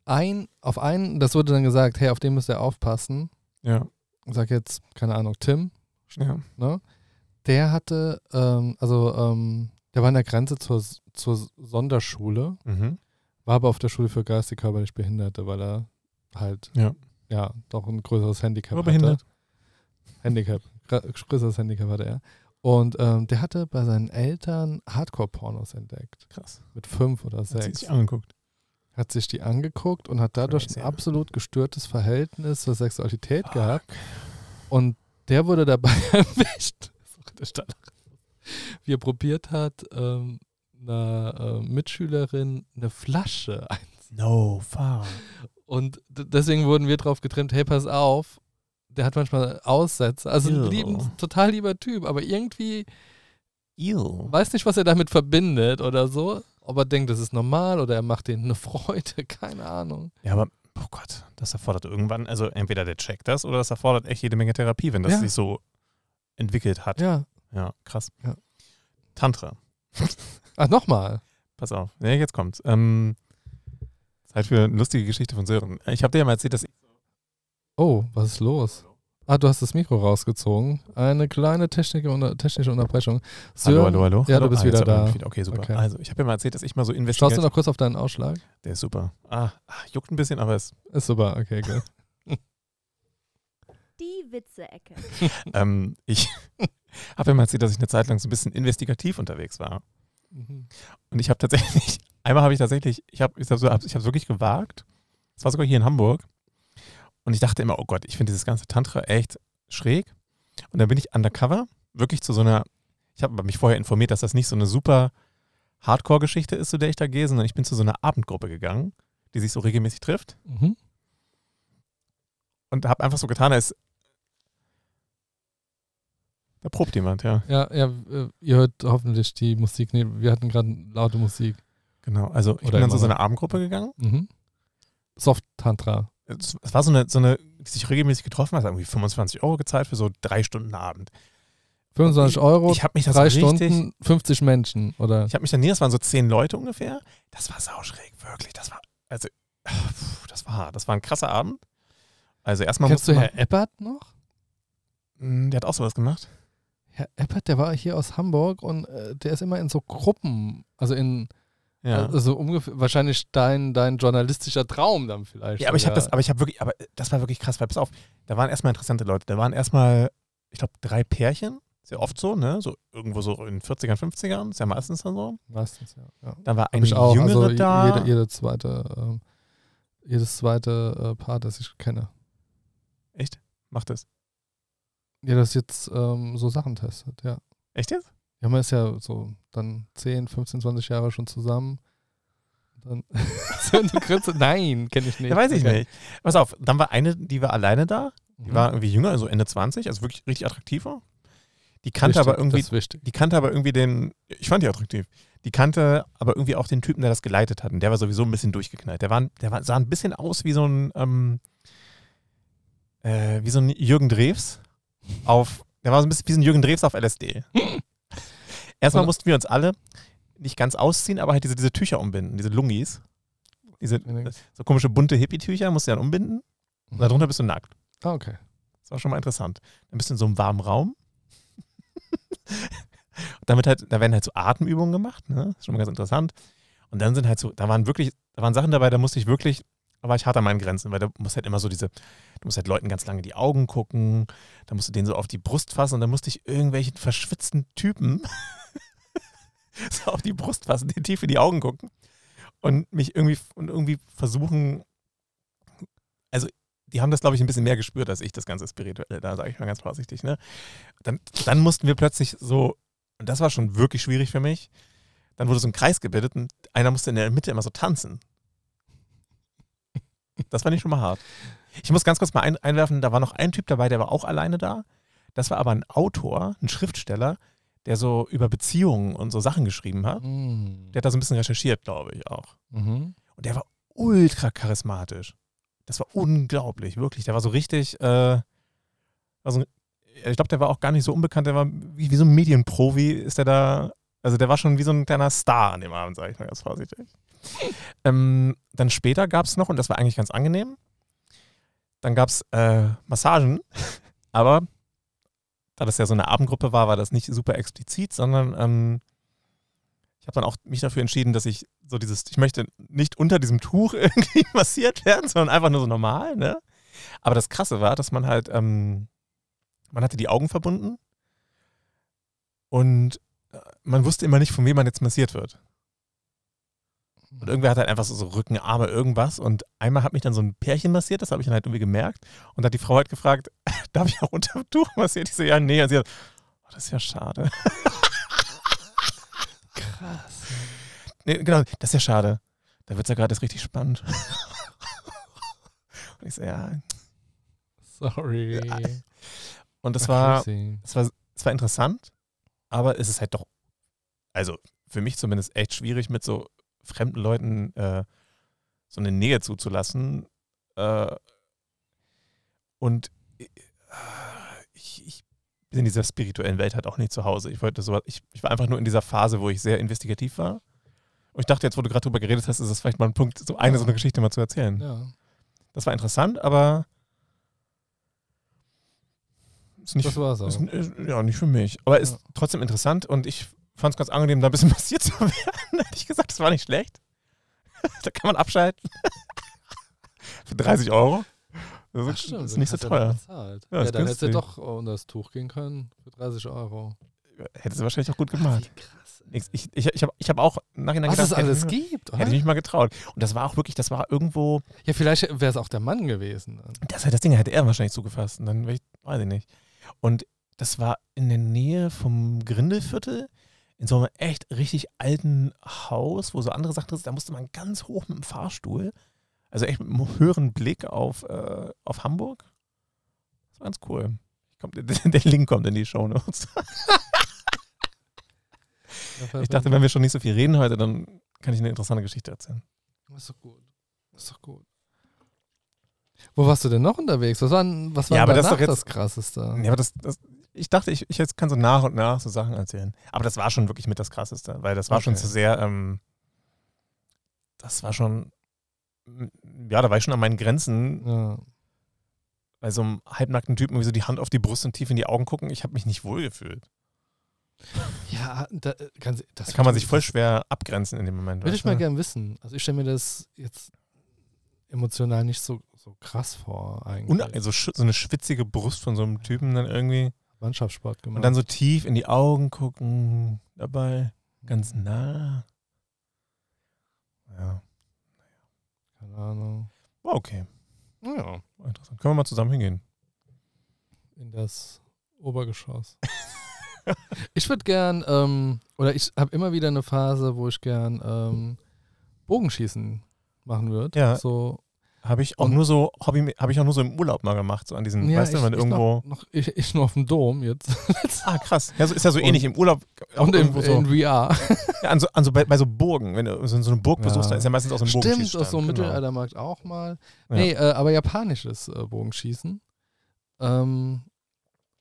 ein, auf einen, das wurde dann gesagt, hey, auf den müsst ihr aufpassen. Ja. Ich sag jetzt, keine Ahnung, Tim, ja. ne? Der hatte, ähm, also, ähm, der war an der Grenze zur, zur Sonderschule, Mhm. war aber auf der Schule für geistig körperlich Behinderte, weil er halt, Ja. ja, doch ein größeres Handicap hatte. behindert. Handicap, größeres Handicap hatte er. Und ähm, der hatte bei seinen Eltern Hardcore-Pornos entdeckt. Krass. Mit fünf oder Hat sechs. sich angeguckt. Hat sich die angeguckt und hat dadurch ein absolut gestörtes Verhältnis zur Sexualität gehabt. Und der wurde dabei erwischt, wie er probiert hat, ähm, einer äh, Mitschülerin eine Flasche ein. No, fuck. Und deswegen wurden wir drauf getrimmt, hey, pass auf, der hat manchmal Aussätze. Also ein lieben, total lieber Typ, aber irgendwie Ew. weiß nicht, was er damit verbindet oder so. Ob er denkt, das ist normal oder er macht denen eine Freude, keine Ahnung. Ja, aber, oh Gott, das erfordert irgendwann, also entweder der checkt das oder das erfordert echt jede Menge Therapie, wenn das Ja. sich so entwickelt hat. Ja. Ja, krass. Ja. Tantra. Ach, nochmal. Pass auf. Ja, jetzt kommt's. Ähm, Zeit für eine lustige Geschichte von Sören. Ich habe dir ja mal erzählt, dass ich Oh, was ist los? Ah, du hast das Mikro rausgezogen. Eine kleine technische, Unter technische Unterbrechung. Hallo, Sören, hallo, hallo. Ja, hallo? du bist Ah, wieder da. wieder- Okay, super. Okay. Also, ich habe ja mal erzählt, dass ich mal so Schaust du noch kurz auf deinen Ausschlag? Der ist super. Ah, ah, juckt ein bisschen, aber es Ist super, okay, gut. Die Witze-Ecke. ähm, ich habe ja mal erzählt, dass ich eine Zeit lang so ein bisschen investigativ unterwegs war. Mhm. Und ich habe tatsächlich, einmal habe ich tatsächlich, ich habe ich hab so, ich es wirklich gewagt. Es war sogar hier in Hamburg. Und ich dachte immer, oh Gott, ich finde dieses ganze Tantra echt schräg. Und dann bin ich undercover, wirklich zu so einer, ich habe mich vorher informiert, dass das nicht so eine super Hardcore-Geschichte ist, zu der ich da gehe, sondern ich bin zu so einer Abendgruppe gegangen, die sich so regelmäßig trifft. Mhm. Und habe einfach so getan, als da probt jemand, ja. Ja, ja, äh, ihr hört hoffentlich die Musik. Nee, wir hatten gerade laute Musik. Genau. Also ich Oder bin dann zu so einer Abendgruppe gegangen. Mhm. Soft Tantra. es, es war so eine, so eine, die sich regelmäßig getroffen hat, irgendwie 25 Euro gezahlt für so drei Stunden Abend. 25 Euro, Ich habe mich drei richtig, Stunden, 50 Menschen, oder? ich habe mich dann nie, das waren so zehn Leute ungefähr. Das war sauschräg, wirklich. Das war, also, das war, das war ein krasser Abend. Also erstmal Kennst du Herr Eppert noch? Hm, der hat auch sowas gemacht. Herr Eppert, der war hier aus Hamburg und äh, der ist immer in so Gruppen, also in Ja. Also ungefähr, wahrscheinlich dein, dein journalistischer Traum dann vielleicht. Ja, aber ich habe das, aber ich habe wirklich, aber das war wirklich krass, weil pass auf, da waren erstmal interessante Leute. Da waren erstmal, ich glaube, drei Pärchen. Ja oft so, ne? So irgendwo so in 40ern, 50ern, ist ja meistens dann so. Meistens, ja. ja. Dann war eine auch. Jüngere also da. Jede, jede zweite, ähm, jedes zweite äh, Paar, das ich kenne. Echt? Macht das. Ja, das jetzt ähm, so Sachen testet, ja. Echt jetzt? Ja, man ist ja so dann 10, 15, 20 Jahre schon zusammen. Dann so eine Grenze. Nein, kenne ich nicht. Ja, weiß ich Okay. nicht. Pass auf, dann war eine, die war alleine da. Die Mhm. war irgendwie jünger, also Ende 20, also wirklich richtig attraktiv war. Die kannte Wichtig, aber irgendwie, die kannte aber irgendwie den, ich fand die attraktiv. Die kannte aber irgendwie auch den Typen, der das geleitet hat. Und der war sowieso ein bisschen durchgeknallt. Der, war, der war, sah ein bisschen aus wie so ein, ähm, äh, wie so ein Jürgen Drews auf, der war so ein bisschen wie so ein Jürgen Drews auf LSD. Erstmal Oder- mussten wir uns alle nicht ganz ausziehen, aber halt diese, diese Tücher umbinden, diese Lungis. Diese so komische bunte Hippie-Tücher musst du dann umbinden. Und darunter bist du nackt. Ah, okay. Das war schon mal interessant. Dann bist du in so einem warmen Raum. Und damit halt, da werden halt so Atemübungen gemacht, ne? Das ist schon mal ganz interessant. Und dann sind halt so, da waren wirklich, da waren Sachen dabei, da musste ich wirklich, da war ich hart an meinen Grenzen, weil da musst halt immer so diese, du musst halt Leuten ganz lange die Augen gucken, da musst du denen so auf die Brust fassen und dann musste ich irgendwelchen verschwitzten Typen so auf die Brust fassen, die tief in die Augen gucken und mich irgendwie und irgendwie versuchen, also die haben das, glaube ich, ein bisschen mehr gespürt als ich, das ganze Spirituelle, da sage ich mal ganz vorsichtig. Ne? Dann, dann mussten wir plötzlich so, und das war schon wirklich schwierig für mich, dann wurde so ein Kreis gebildet und einer musste in der Mitte immer so tanzen. Das fand ich schon mal hart. Ich muss ganz kurz mal ein, einwerfen, da war noch ein Typ dabei, der war auch alleine da. Das war aber ein Autor, ein Schriftsteller, der so über Beziehungen und so Sachen geschrieben hat. Mhm. Der hat da so ein bisschen recherchiert, glaube ich auch. Mhm. Und der war ultra charismatisch. Das war unglaublich, wirklich. Der war so richtig, äh, war so, ich glaube, der war auch gar nicht so unbekannt. Der war wie, wie so ein Medienprofi, ist der da, also der war schon wie so ein kleiner Star an dem Abend, sage ich mal ganz vorsichtig. ähm, dann später gab es noch, und das war eigentlich ganz angenehm, dann gab es äh, Massagen, aber da das ja so eine Abendgruppe war, war das nicht super explizit, sondern ähm, ich habe dann auch mich dafür entschieden, dass ich so dieses, ich möchte nicht unter diesem Tuch irgendwie massiert werden, sondern einfach nur so normal, ne? Aber das Krasse war, dass man halt, ähm, man hatte die Augen verbunden und äh, man wusste immer nicht, von wem man jetzt massiert wird. Und irgendwer hat halt einfach so, so Rücken, Arme, irgendwas. Und einmal hat mich dann so ein Pärchen massiert, das habe ich dann halt irgendwie gemerkt. Und da hat die Frau halt gefragt, darf ich auch unter dem Tuch massiert? Ich so, ja, nee. Und sie hat, oh, das ist ja schade. Krass. Nee, genau, das ist ja schade. Da wird es ja gerade richtig spannend. Und ich so, ja. Sorry. Ja. Und das war, das war, das war interessant, aber es ist halt doch, also für mich zumindest echt schwierig, mit so fremden Leuten äh, so eine Nähe zuzulassen. Äh, und äh, ich, ich bin in dieser spirituellen Welt halt auch nicht zu Hause. Ich wollte sowas, ich, ich war einfach nur in dieser Phase, wo ich sehr investigativ war. Und ich dachte jetzt, wo du gerade drüber geredet hast, ist das vielleicht mal ein Punkt, so eine Ja. so eine Geschichte mal zu erzählen. Ja. Das war interessant, aber ist nicht, Das war's auch. ist, ja, nicht für mich. Aber ist Ja. trotzdem interessant und ich fand es ganz angenehm, da ein bisschen massiert zu werden. Hätte ich gesagt, das war nicht schlecht. da kann man abschalten. für 30 Euro. Das Ach, ist, stimmt, ist nicht so du teuer. Ja, Ja, dann hättest du doch unter das Tuch gehen können für 30 Euro. Hätte sie wahrscheinlich auch gut gemacht. Wie krass. Ich, ich, ich, ich habe ich hab auch Nachhinein Was gedacht, es alles hätte, gibt, hätte ich mich mal getraut. Und das war auch wirklich, das war irgendwo, Ja, vielleicht wäre es auch der Mann gewesen. das, das Ding hätte er wahrscheinlich zugefasst. Und dann, ich, weiß ich nicht. Und das war in der Nähe vom Grindelviertel, in so einem echt richtig alten Haus, wo so andere Sachen drin sind. Da musste man ganz hoch mit dem Fahrstuhl, also echt mit einem höheren Blick auf, äh, auf Hamburg. Das war ganz cool. Komm, der, der Link kommt in die Show Notes. Ich dachte, wenn wir schon nicht so viel reden heute, dann kann ich eine interessante Geschichte erzählen. Das ist doch gut. Das ist doch gut. Wo warst du denn noch unterwegs? Was war, was war Ja, aber das ist doch das, jetzt- Krasseste? Ja, aber das, das, ich dachte, ich, ich jetzt kann so nach und nach so Sachen erzählen. Aber das war schon wirklich mit das Krasseste, weil das war schon Okay. zu sehr, ähm, das war schon, ja, da war ich schon an meinen Grenzen, Ja. bei so einem halbnackten Typen irgendwie so die Hand auf die Brust und tief in die Augen gucken. Ich habe mich nicht wohlgefühlt. Ja, da, äh, ganz, das Da kann man sich voll schwer abgrenzen in dem Moment. Würde ich mal du? gern wissen. Also ich stelle mir das jetzt emotional nicht so, so krass vor eigentlich. Und also so eine schwitzige Brust von so einem Typen dann irgendwie. Mannschaftssport gemacht. Und dann so tief in die Augen gucken dabei. Ganz nah. Ja, Keine Ahnung. war okay. Ja, War interessant. Können wir mal zusammen hingehen? in das Obergeschoss. ich würde gern, ähm, oder ich habe immer wieder eine Phase, wo ich gern ähm, Bogenschießen machen würde. Ja. So, Habe ich auch Und- nur so, Hobby, habe ich auch nur so im Urlaub mal gemacht, so an diesen, ja, weißt du, wenn irgendwo. Noch, noch, ich, ich nur auf dem Dom jetzt. Ah, krass. Ja, so, ist ja so ähnlich im Urlaub. auch Und irgendwo so, in VR. ja, an so, an so bei, bei so Burgen, wenn du so, eine Burg Ja. besuchst, da ist ja meistens auch so ein Stimmt, Bogenschießstand. aus so einem genau. Mittelaltermarkt auch mal. Nee, äh, aber japanisches äh, Bogenschießen. Ähm,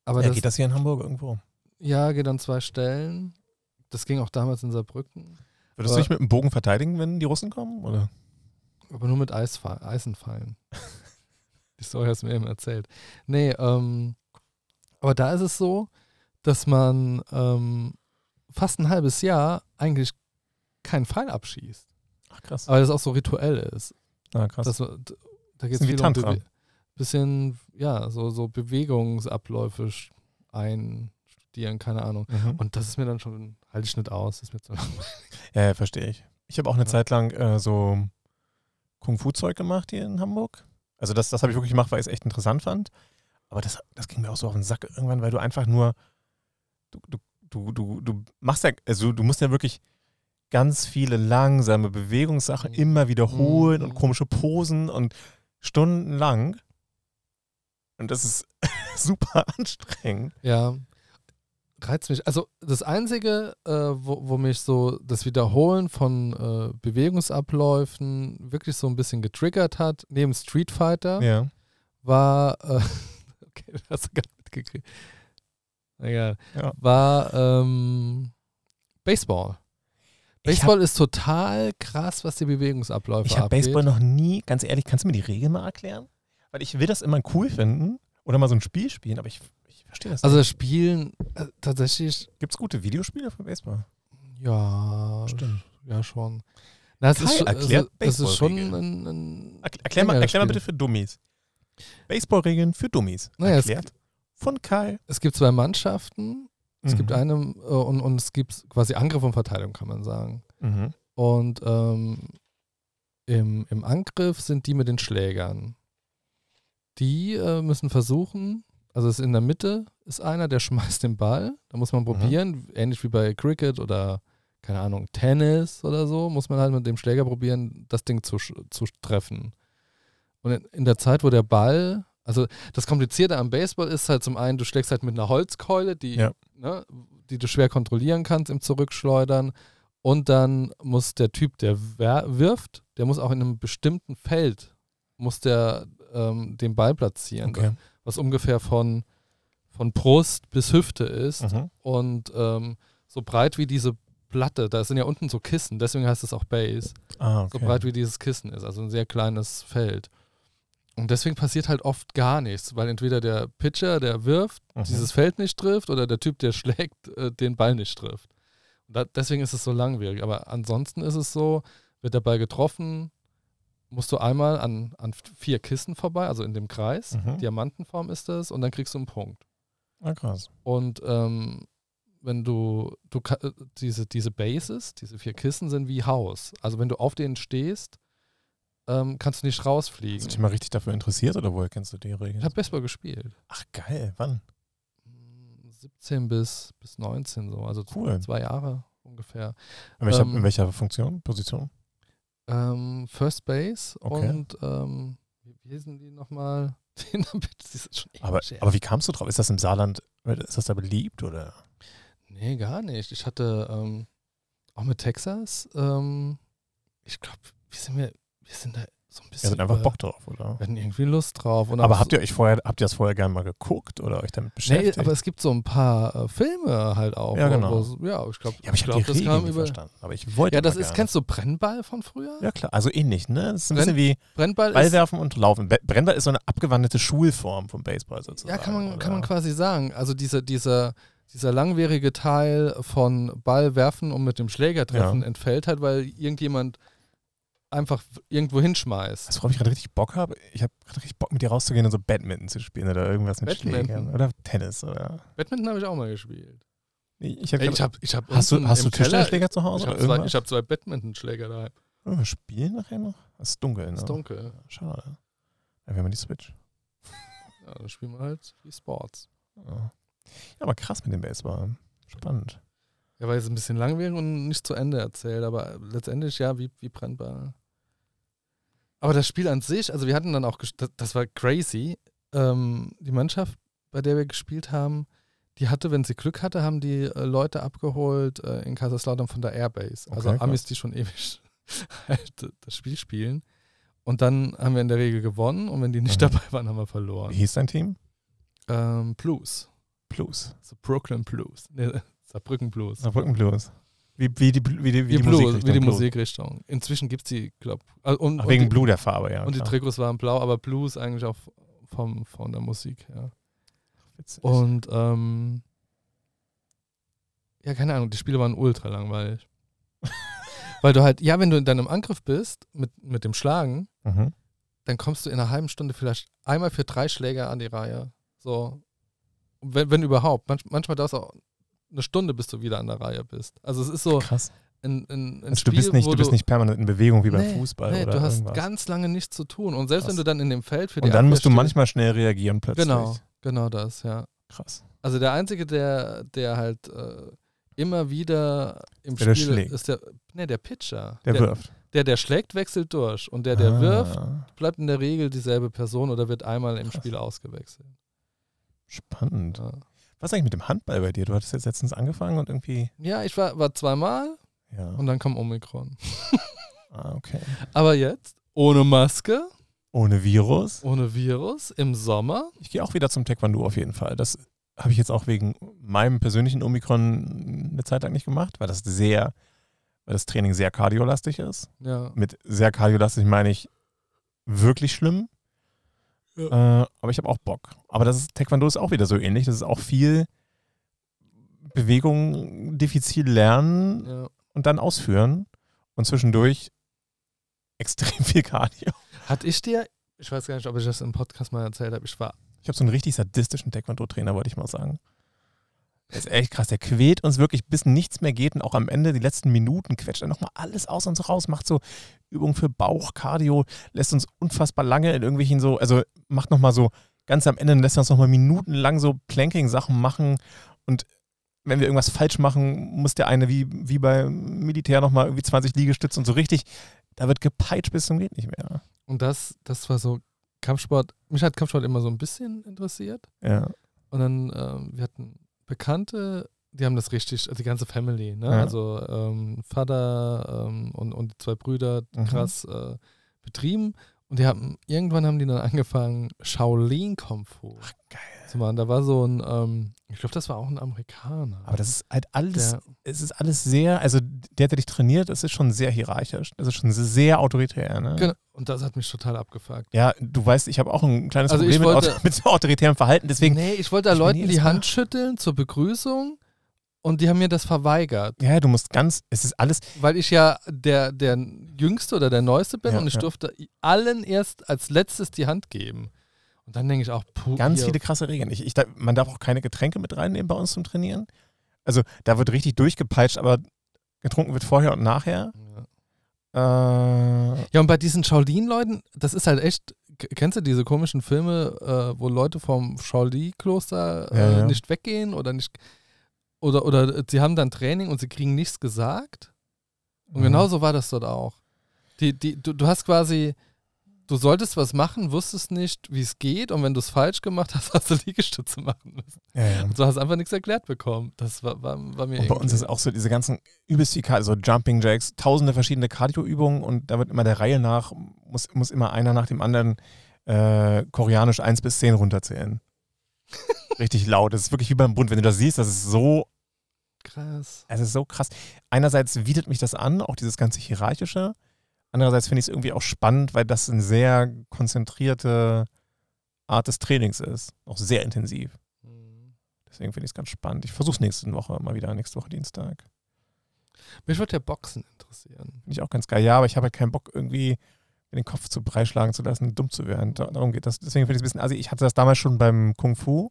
aber Ja, das, geht das hier in Hamburg irgendwo? ja, geht an zwei Stellen. Das ging auch damals in Saarbrücken. Würdest Aber- du dich mit dem Bogen verteidigen, wenn die Russen kommen? Oder? Aber nur mit Eisfa Eisenfallen. Die Story hast du mir eben erzählt. Nee, ähm, aber da ist es so, dass man ähm, fast ein halbes Jahr eigentlich keinen Pfeil abschießt. Ach, krass. Aber das auch so rituell ist. Ah, krass. Das, da geht es viel um bisschen, ja, so, so Bewegungsabläufe einstudieren, keine Ahnung. Mhm. Und das ist mir dann schon, halte ich nicht aus, ist mir zu langweilig. Ja, ja, verstehe ich. Ich habe auch eine Ja. Zeit lang äh, so Kung-Fu-Zeug gemacht hier in Hamburg. Also das, das habe ich wirklich gemacht, weil ich es echt interessant fand. Aber das, das ging mir auch so auf den Sack irgendwann, weil du einfach nur, du, du, du, du, du machst ja, also du musst ja wirklich ganz viele langsame Bewegungssachen Mhm. immer wiederholen und Mhm. komische Posen und stundenlang. Und das ist super anstrengend. Ja, reizt mich. Also das Einzige, äh, wo, wo mich so das Wiederholen von äh, Bewegungsabläufen wirklich so ein bisschen getriggert hat, neben Street Fighter, Ja. war, äh, okay, das hast du gar nicht mitgekriegt. Egal. Ja. War ähm, Baseball. Baseball ist total krass, was die Bewegungsabläufe Ich habe. Baseball noch nie, ganz ehrlich, kannst du mir die Regeln mal erklären? Weil ich will das immer cool finden oder mal so ein Spiel spielen, aber ich verstehe das Also das Spielen äh, tatsächlich, Gibt es gute Videospiele für Baseball? ja, Stimmt. ja schon. Na, es Kai ist, schon- erklärt also, es ist schon ein, ein Erkl- Erklär mal, erklär mal bitte für Dummies. Baseballregeln für Dummies. Naja, es- Erklärt von Kai. Es gibt zwei Mannschaften. Es gibt Mhm. eine äh, und, und es gibt quasi Angriff und Verteidigung, kann man sagen. Mhm. Und ähm, im, im Angriff sind die mit den Schlägern. Die äh, müssen versuchen, also es ist in der Mitte ist einer, der schmeißt den Ball. Da muss man probieren, ähnlich wie bei Cricket oder, keine Ahnung, Tennis oder so, muss man halt mit dem Schläger probieren, das Ding zu, zu treffen. Und in, in der Zeit, wo der Ball, also das Komplizierte am Baseball ist halt zum einen, du schlägst halt mit einer Holzkeule, die, Ja. ne, die du schwer kontrollieren kannst im Zurückschleudern. Und dann muss der Typ, der wirft, der muss auch in einem bestimmten Feld, muss der ähm, den Ball platzieren, Okay. Was ungefähr von, von Brust bis Hüfte ist Mhm. und ähm, so breit wie diese Platte, da sind ja unten so Kissen, deswegen heißt es auch Base, Ah, so okay. breit wie dieses Kissen ist, also ein sehr kleines Feld. Und deswegen passiert halt oft gar nichts, weil entweder der Pitcher, der wirft, Mhm. dieses Feld nicht trifft oder der Typ, der schlägt, äh, den Ball nicht trifft. Und da, deswegen ist es so langwierig. Aber ansonsten ist es so, wird der Ball getroffen, musst du einmal an, an vier Kissen vorbei, also in dem Kreis, Mhm. Diamantenform ist das, und dann kriegst du einen Punkt. Ah, krass. Und ähm, wenn du, du äh, diese, diese Bases, diese vier Kissen sind wie Haus. Also wenn du auf denen stehst, ähm, kannst du nicht Hast du rausfliegen. dich mal richtig dafür interessiert oder woher kennst du die Ich Regeln? habe Baseball gespielt. Ach, geil. Wann? 17 bis, bis 19 so, also Cool. zwei Jahre ungefähr. In welcher, Ähm, in welcher Funktion? Position? Ähm, First Base Okay. und ähm, wie, hießen die nochmal? Aber, aber wie kamst du drauf? Ist das im Saarland, ist das da beliebt oder? Nee, gar nicht. Ich hatte ähm, auch mit Texas, ähm, ich glaube, wir sind wir, wir sind da Ihr habt einfach Bock drauf, oder? Wir hatten irgendwie Lust drauf. Aber habt ihr euch vorher, habt ihr das vorher gerne mal geguckt oder euch damit Nee, beschäftigt? aber es gibt so ein paar äh, Filme halt auch. Ja, genau. wo- ja, ich glaube, ja, ich habe glaub, das kam über. verstanden. Aber ich wollte Ja, das ist, gerne. kennst du Brennball von früher? Ja klar, also ähnlich, ne? Das ist ein Brenn- bisschen wie Brennball. Ballwerfen und Laufen. Brennball ist so eine abgewandelte Schulform vom Baseball sozusagen. Ja, kann man, oder? kann man quasi sagen. Also diese, diese, dieser langwierige Teil von Ball werfen und mit dem Schläger treffen Ja. entfällt halt, weil irgendjemand einfach irgendwo hinschmeißt. Also, worauf ich gerade richtig Bock habe, ich habe gerade richtig Bock, mit dir rauszugehen und so Badminton zu spielen oder irgendwas mit Badminton? Schlägern. Oder Tennis oder. Badminton habe ich auch mal gespielt. Ich hab Ey, grad- ich hab, hab hast du, hast du Tischtennisschläger zu Hause? Ich habe zwei, hab zwei Badminton-Schläger daheim. Wollen wir spielen nachher noch? Es ist dunkel, ne? Ist dunkel. Schade. Ja, wir haben die Switch. Ja, dann spielen wir halt wie Sports. Ja. ja, aber krass mit dem Baseball. Spannend. Ja, weil es ein bisschen langwierig und nicht zu Ende erzählt, aber letztendlich ja, wie, wie brennbar. Aber das Spiel an sich, also wir hatten dann auch, das, war crazy. Ähm, die Mannschaft, bei der wir gespielt haben, die hatte, wenn sie Glück hatte, haben die äh, Leute abgeholt äh, in Kaiserslautern von der Airbase. Also Okay, Amis, krass. die schon ewig halt das Spiel spielen. Und dann haben wir in der Regel gewonnen und wenn die nicht Mhm. dabei waren, haben wir verloren. Wie hieß dein Team? Ähm, Blues. Blues. So Brooklyn Blues. Nee, Saarbrücken Blues. Saarbrücken Blues. Wie, wie die, wie die, wie die Blues, Musikrichtung. wie die. Musikrichtung. Inzwischen gibt es die, glaube also und, und wegen die, Blue der Farbe, ja. Und die klar. Trikots waren blau, aber Blues eigentlich auch vom, von der Musik, ja. Witzig. Und ähm, ja, keine Ahnung, die Spiele waren ultra langweilig. Weil du halt, ja, wenn du in deinem Angriff bist, mit, mit dem Schlagen, Mhm. dann kommst du in einer halben Stunde vielleicht einmal für drei Schläger an die Reihe. So. Wenn, wenn überhaupt. Manch, manchmal dauert es auch eine Stunde, bis du wieder an der Reihe bist. Also es ist so Krass. ein, ein, ein Also Spiel, du bist nicht, wo du bist nicht permanent in Bewegung wie beim Nee, Fußball nee, oder du hast irgendwas. ganz lange nichts zu tun. Und selbst Krass. wenn du dann in dem Feld für die Und dann Abwehr musst du manchmal schnell reagieren plötzlich. Genau, genau das, ja. Krass. Also der Einzige, der, der halt äh, immer wieder im Der, der Spiel schlägt. ist der, nee, der Pitcher. Der, wirft. Der, der schlägt, wechselt durch. Und der, der Ah, wirft, bleibt in der Regel dieselbe Person oder wird einmal im Krass. Spiel ausgewechselt. Spannend. Ja, Was ist eigentlich mit dem Handball bei dir? Du hattest jetzt letztens angefangen und irgendwie. ja ich war, war zweimal Ja. und dann kam Omikron. Ah, okay. Aber jetzt ohne Maske, Ohne Virus. ohne Virus, im Sommer. Ich gehe auch wieder zum Taekwondo auf jeden Fall. Das habe ich jetzt auch wegen meinem persönlichen Omikron eine Zeit lang nicht gemacht, weil das sehr, weil das Training sehr kardiolastig ist. Ja, Mit sehr kardiolastig meine ich wirklich schlimm. Äh, aber ich habe auch Bock. Aber das ist, Taekwondo ist auch wieder so ähnlich. Das ist auch viel Bewegung, diffizil lernen ja. und dann ausführen. Und zwischendurch extrem viel Cardio. Hatte ich dir, ich weiß gar nicht, ob ich das im Podcast mal erzählt habe, ich war Ich habe so einen richtig sadistischen Taekwondo-Trainer, wollte ich mal sagen. Der ist echt krass. Der quält uns wirklich, bis nichts mehr geht. Und auch am Ende, die letzten Minuten, quetscht er nochmal alles aus uns raus, macht so Übungen für Bauch, Cardio, lässt uns unfassbar lange in irgendwelchen so, also macht nochmal so, ganz am Ende lässt er uns nochmal minutenlang so Planking-Sachen machen. Und wenn wir irgendwas falsch machen, muss der eine wie, wie beim Militär nochmal irgendwie 20 Liegestütze und so richtig, da wird gepeitscht bis zum geht nicht mehr. Und das, das war so Kampfsport. Mich hat Kampfsport immer so ein bisschen interessiert. Ja. Und dann, ähm, wir hatten Bekannte, die haben das richtig, also die ganze Family, ne? Ja. Also ähm, Vater ähm, und, und die zwei Brüder Mhm. krass äh, betrieben. Und die haben, irgendwann haben die dann angefangen, Shaolin Kung Fu geil. Zu machen. Da war so ein, ähm, ich glaube, das war auch ein Amerikaner. Aber das ist halt alles der, es ist alles sehr, also der, der dich trainiert, das ist schon sehr hierarchisch. Das ist schon sehr autoritär. Ne? genau, und das hat mich total abgefuckt. Ja, du weißt, ich habe auch ein kleines Also Problem mit, wollte- mit so autoritärem Verhalten. Deswegen, nee, ich wollte da ich Leuten die Hand schütteln zur Begrüßung und die haben mir das verweigert. ja, du musst ganz, es ist alles, Weil ich ja der, der Jüngste oder der Neueste bin Ja, und ich ja. durfte allen erst als letztes die Hand geben. Und dann denke ich auch, puh, ganz viele krasse Regeln. Ich, ich, man darf auch keine Getränke mit reinnehmen bei uns zum Trainieren. Also da wird richtig durchgepeitscht, aber getrunken wird vorher und nachher. Ja. Äh, ja, und bei diesen Shaolin-Leuten, das ist halt echt, kennst du diese komischen Filme, äh, wo Leute vom Shaolin-Kloster äh, Ja, ja. nicht weggehen oder nicht, oder, oder sie haben dann Training und sie kriegen nichts gesagt? Und Mhm. genauso war das dort auch. Die, die, du, du hast quasi, du solltest was machen, wusstest nicht, wie es geht und wenn du es falsch gemacht hast, hast du Liegestütze machen müssen. ja, ja. Und du hast einfach nichts erklärt bekommen. Das war, war, war mir Und bei uns ist auch so diese ganzen übelst viel Cardio, so Jumping Jacks, tausende verschiedene Cardio-Übungen und da wird immer der Reihe nach, muss, muss immer einer nach dem anderen äh, koreanisch 1 bis 10 runterzählen. Richtig laut. Das ist wirklich wie beim Bund. Wenn du das siehst, das ist so, krass. es ist so krass. Einerseits widert mich das an, auch dieses ganze Hierarchische. Andererseits finde ich es irgendwie auch spannend, weil das eine sehr konzentrierte Art des Trainings ist. Auch sehr intensiv. Deswegen finde ich es ganz spannend. Ich versuche es nächste Woche mal wieder, nächste Woche Dienstag. Mich würde der Boxen interessieren. Finde ich auch ganz geil. Ja, aber ich habe halt keinen Bock, irgendwie den Kopf zu brei schlagen zu lassen, dumm zu werden. Da- Darum geht das. Deswegen finde ich es ein bisschen. Also, ich hatte das damals schon beim Kung Fu.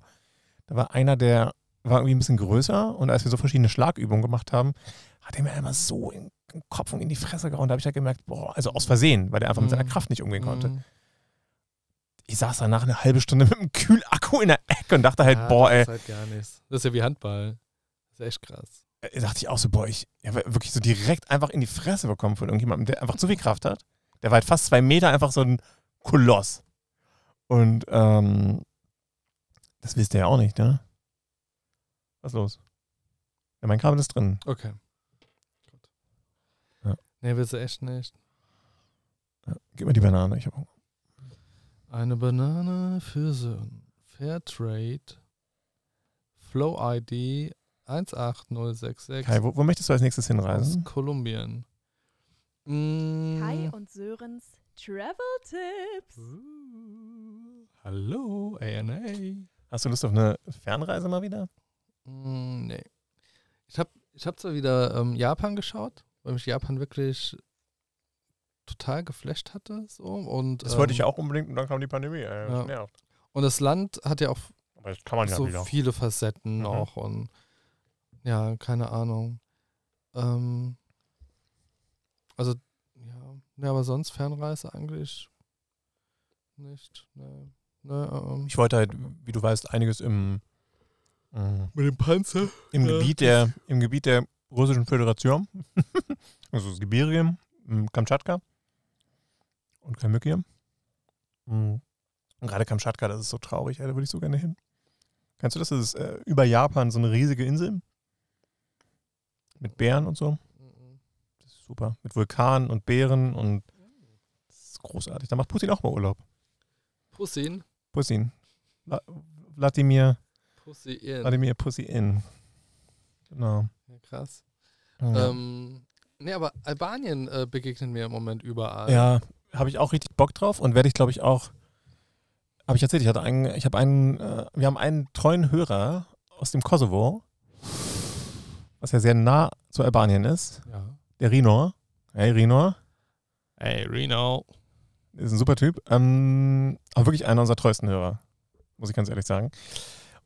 Da war einer, der war irgendwie ein bisschen größer und als wir so verschiedene Schlagübungen gemacht haben, hat er mir einmal so in den Kopf und in die Fresse gehauen. Da habe ich halt gemerkt, boah, also aus Versehen, weil der einfach mit seiner Mhm. Kraft nicht umgehen konnte. Mhm. Ich saß danach eine halbe Stunde mit einem Kühlakku in der Ecke und dachte halt, Ja, boah, ey, Das ist halt gar nichts. Das ist ja wie Handball. Das ist echt krass. äh, dachte ich auch so, boah, ich habe wirklich so direkt einfach in die Fresse bekommen von irgendjemandem, der einfach zu viel Kraft hat. Der war halt fast zwei Meter einfach so ein Koloss. Und ähm, das wisst ihr ja auch nicht, ne? Was ist los? Ja, mein Kabel ist drin. Okay. Nee, willst du echt nicht. Ja, gib mir die Banane. Ich hab Hunger. Eine Banane für Sören. Fairtrade. Flow ID 18066 Kai, wo, wo möchtest du als nächstes aus hinreisen? Kolumbien. Mm. Kai und Sörens Travel Tipps. Uh, Hallo, ANA. Hast du Lust auf eine Fernreise mal wieder? Mm, nee. Ich habe ich hab zwar wieder ähm, Japan geschaut, weil mich Japan wirklich total geflasht hatte. So, und, Das wollte ich ähm, auch unbedingt und dann kam die Pandemie. Das Ja. Und das Land hat ja auch Aber das kann man ja so wieder. viele Facetten Mhm. auch und ja, keine Ahnung. Ähm, also, ja, ja, aber sonst Fernreise eigentlich nicht. Ne, ne, ähm. Ich wollte halt, wie du weißt, einiges im, äh, Mit dem Panzer? im, Ja. Gebiet der, im Gebiet der Russischen Föderation, also das Sibirien, im Kamtschatka und Kalmykien. Mhm. Und gerade Kamtschatka, das ist so traurig, ey, da würde ich so gerne hin. Kennst du das? Das ist äh, über Japan so eine riesige Insel mit Bären und so. Mhm. Das ist super. Mit Vulkanen und Bären und das ist großartig. Da macht Putin auch mal Urlaub. Putin. Vla- Wladimir, Pussy in. Wladimir Pussy in. Genau. Ja, krass. Ja. Ähm, nee, aber Albanien äh, begegnet mir im Moment überall. Ja, habe ich auch richtig Bock drauf und werde ich, glaube ich, auch. Habe ich erzählt, ich hatte einen, ich habe einen, äh, wir haben einen treuen Hörer aus dem Kosovo, was ja sehr nah zu Albanien ist, ja. der Rinor. Hey Rinor, Hey, Reno. ist ein super Typ, ähm, aber wirklich einer unserer treuesten Hörer, muss ich ganz ehrlich sagen.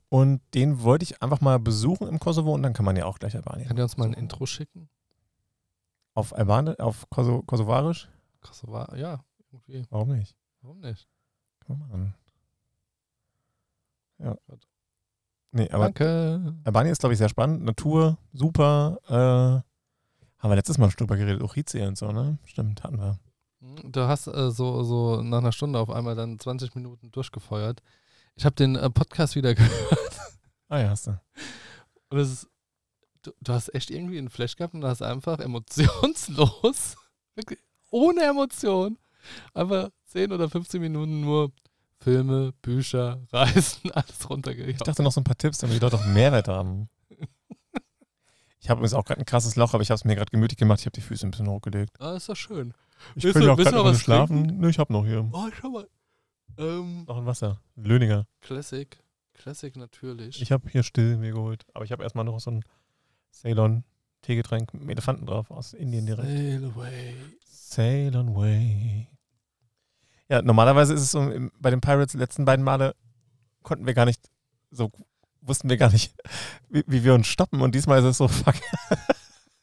Und den wollte ich einfach mal besuchen im Kosovo und dann kann man ja auch gleich Albanien. Könnt ihr uns mal ein. Intro schicken? Auf Albanien, auf Koso Kosovarisch? Kosovo, ja, irgendwie. Warum nicht? Warum nicht? Kann man machen. Ja. Nee, aber Danke. Albanien ist, glaube ich, sehr spannend. Natur, super. Äh, haben wir letztes Mal schon drüber geredet. Ochizee und so, ne? Stimmt, hatten wir. Mhm, Du hast äh, so, so nach einer Stunde auf einmal dann 20 Minuten durchgefeuert. Ich habe den äh, Podcast wieder gehört Ah ja, hast du. und es ist, du, du hast echt irgendwie einen Flash gehabt und hast einfach emotionslos, wirklich ohne Emotion, einfach 10 oder 15 Minuten nur Filme, Bücher, Reisen, alles Ich runtergejagt. dachte noch so ein paar Tipps, damit die Leute auch Mehrwert haben. Ich habe übrigens auch gerade ein krasses Loch, aber ich habe es mir gerade gemütlich gemacht. Ich habe die Füße ein bisschen hochgelegt. Ah, ist doch schön. Ich du- ja auch gerade noch schlafen. Nö, ich habe noch hier. Oh, schau mal. Ähm, Noch ein Wasser. Löninger. Classic. Classic natürlich. Ich habe hier still mir geholt. Aber ich habe erstmal noch so ein Ceylon Teegetränk mit Elefanten drauf aus Indien direkt. Sail away. Sail on way. Ja, normalerweise ist es so, bei den Pirates die letzten beiden Male konnten wir gar nicht, so wussten wir gar nicht, wie, wie wir uns stoppen und diesmal ist es so, fuck.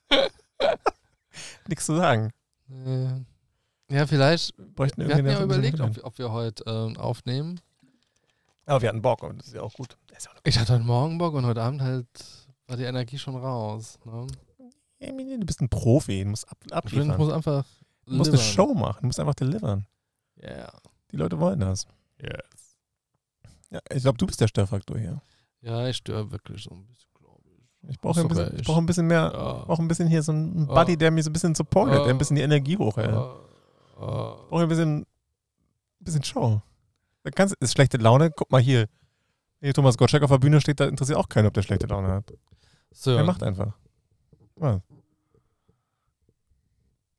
Nichts zu sagen. Äh, ja, vielleicht. Bräuchten Wir hatten ja überlegt, ob, wir- ob wir heute ähm, aufnehmen. Aber wir hatten Bock und das ist ja auch gut. Ja auch Ich hatte heute Morgen Bock und heute Abend halt war die Energie schon raus. Ne? du bist ein Profi, du musst ab, abliefern. ich muss einfach. du musst eine. Show machen, du musst einfach delivern. Ja. Die Leute wollen das. Yes. Ja, ich glaube, du bist der Störfaktor hier. Ja, ich störe wirklich so ein bisschen, glaube ich. Ich brauche ein, bisschen- ich brauch ein bisschen mehr, Ja. ich brauch ein bisschen hier so einen Ja. Buddy, der mir so ein bisschen supportet, der ein bisschen die Energie hochhält. Ah, ah. brauche ein bisschen, ein bisschen Show. Da kannst, ist schlechte Laune? Guck mal hier. Hier Thomas Gottschalk auf der Bühne steht, da interessiert auch keinen, ob der schlechte Laune hat. So, Er macht einfach. Ja.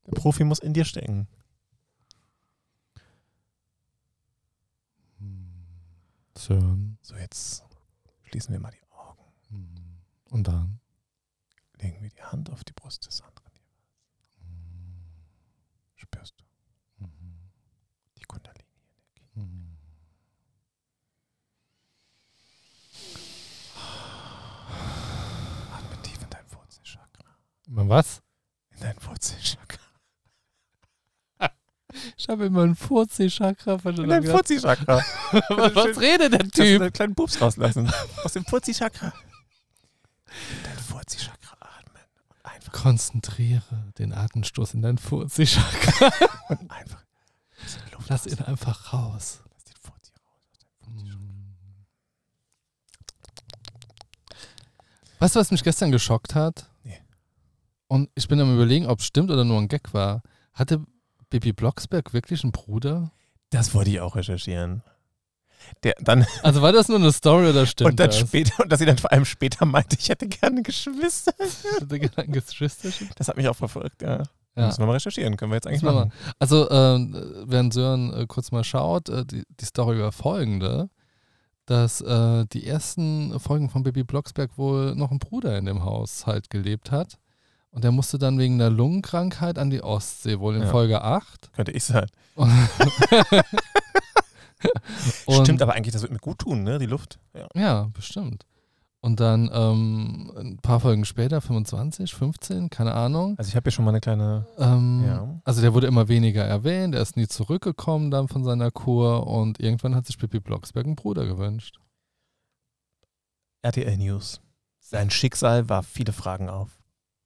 Der Profi muss in dir stecken. so. So, jetzt schließen wir mal die Augen. Und dann? legen wir die Hand auf die Brust des anderen. Spürst du die Kundalini-Energie? Atme tief in dein Wurzelchakra. Immer was? In dein Wurzelchakra. Ich habe immer ein Furzi-Chakra In dein Wurzelchakra. was, was redet der Typ? einen kleinen Pups rauslassen. Aus dem Wurzelchakra. In dein Wurzelchakra atmen. Und einfach, Konzentriere den Atemstoß in dein Furzi-Chakra. und einfach Lass ihn einfach raus. Lass den Furzi raus. Wurzelchakra. Weißt du, was mich gestern geschockt hat? Und ich bin am überlegen, ob es stimmt oder nur ein Gag war. Hatte Bibi Blocksberg wirklich einen Bruder? Das wollte ich auch recherchieren. Der dann Also war das nur eine Story oder stimmt und dann das? später und dass sie dann vor allem später meinte, ich hätte gerne Geschwister. Hatte Gedanken Geschwisterchen? Das hat mich auch verfolgt. Ja. Ja. Müssen wir mal recherchieren. Können wir jetzt eigentlich wir machen. Also, ähm, während Sören äh, kurz mal schaut, äh, die, die Story war folgende, dass äh, die ersten Folgen von Bibi Blocksberg wohl noch ein Bruder in dem Haushalt gelebt hat. Und der musste dann wegen einer Lungenkrankheit an die Ostsee, wohl in Ja. Folge 8. Könnte ich sein. Stimmt, aber eigentlich, das wird mir gut tun, ne? Die Luft. Ja. Ja, bestimmt. Und dann ähm, ein paar Folgen später, 25, 15, keine Ahnung. Also ich habe hier schon mal eine kleine. Ähm, Ja. Also der wurde immer weniger erwähnt, er ist nie zurückgekommen dann von seiner Kur und irgendwann hat sich Pippi Blocksberg einen Bruder gewünscht. RTL News. Sein Schicksal warf viele Fragen auf.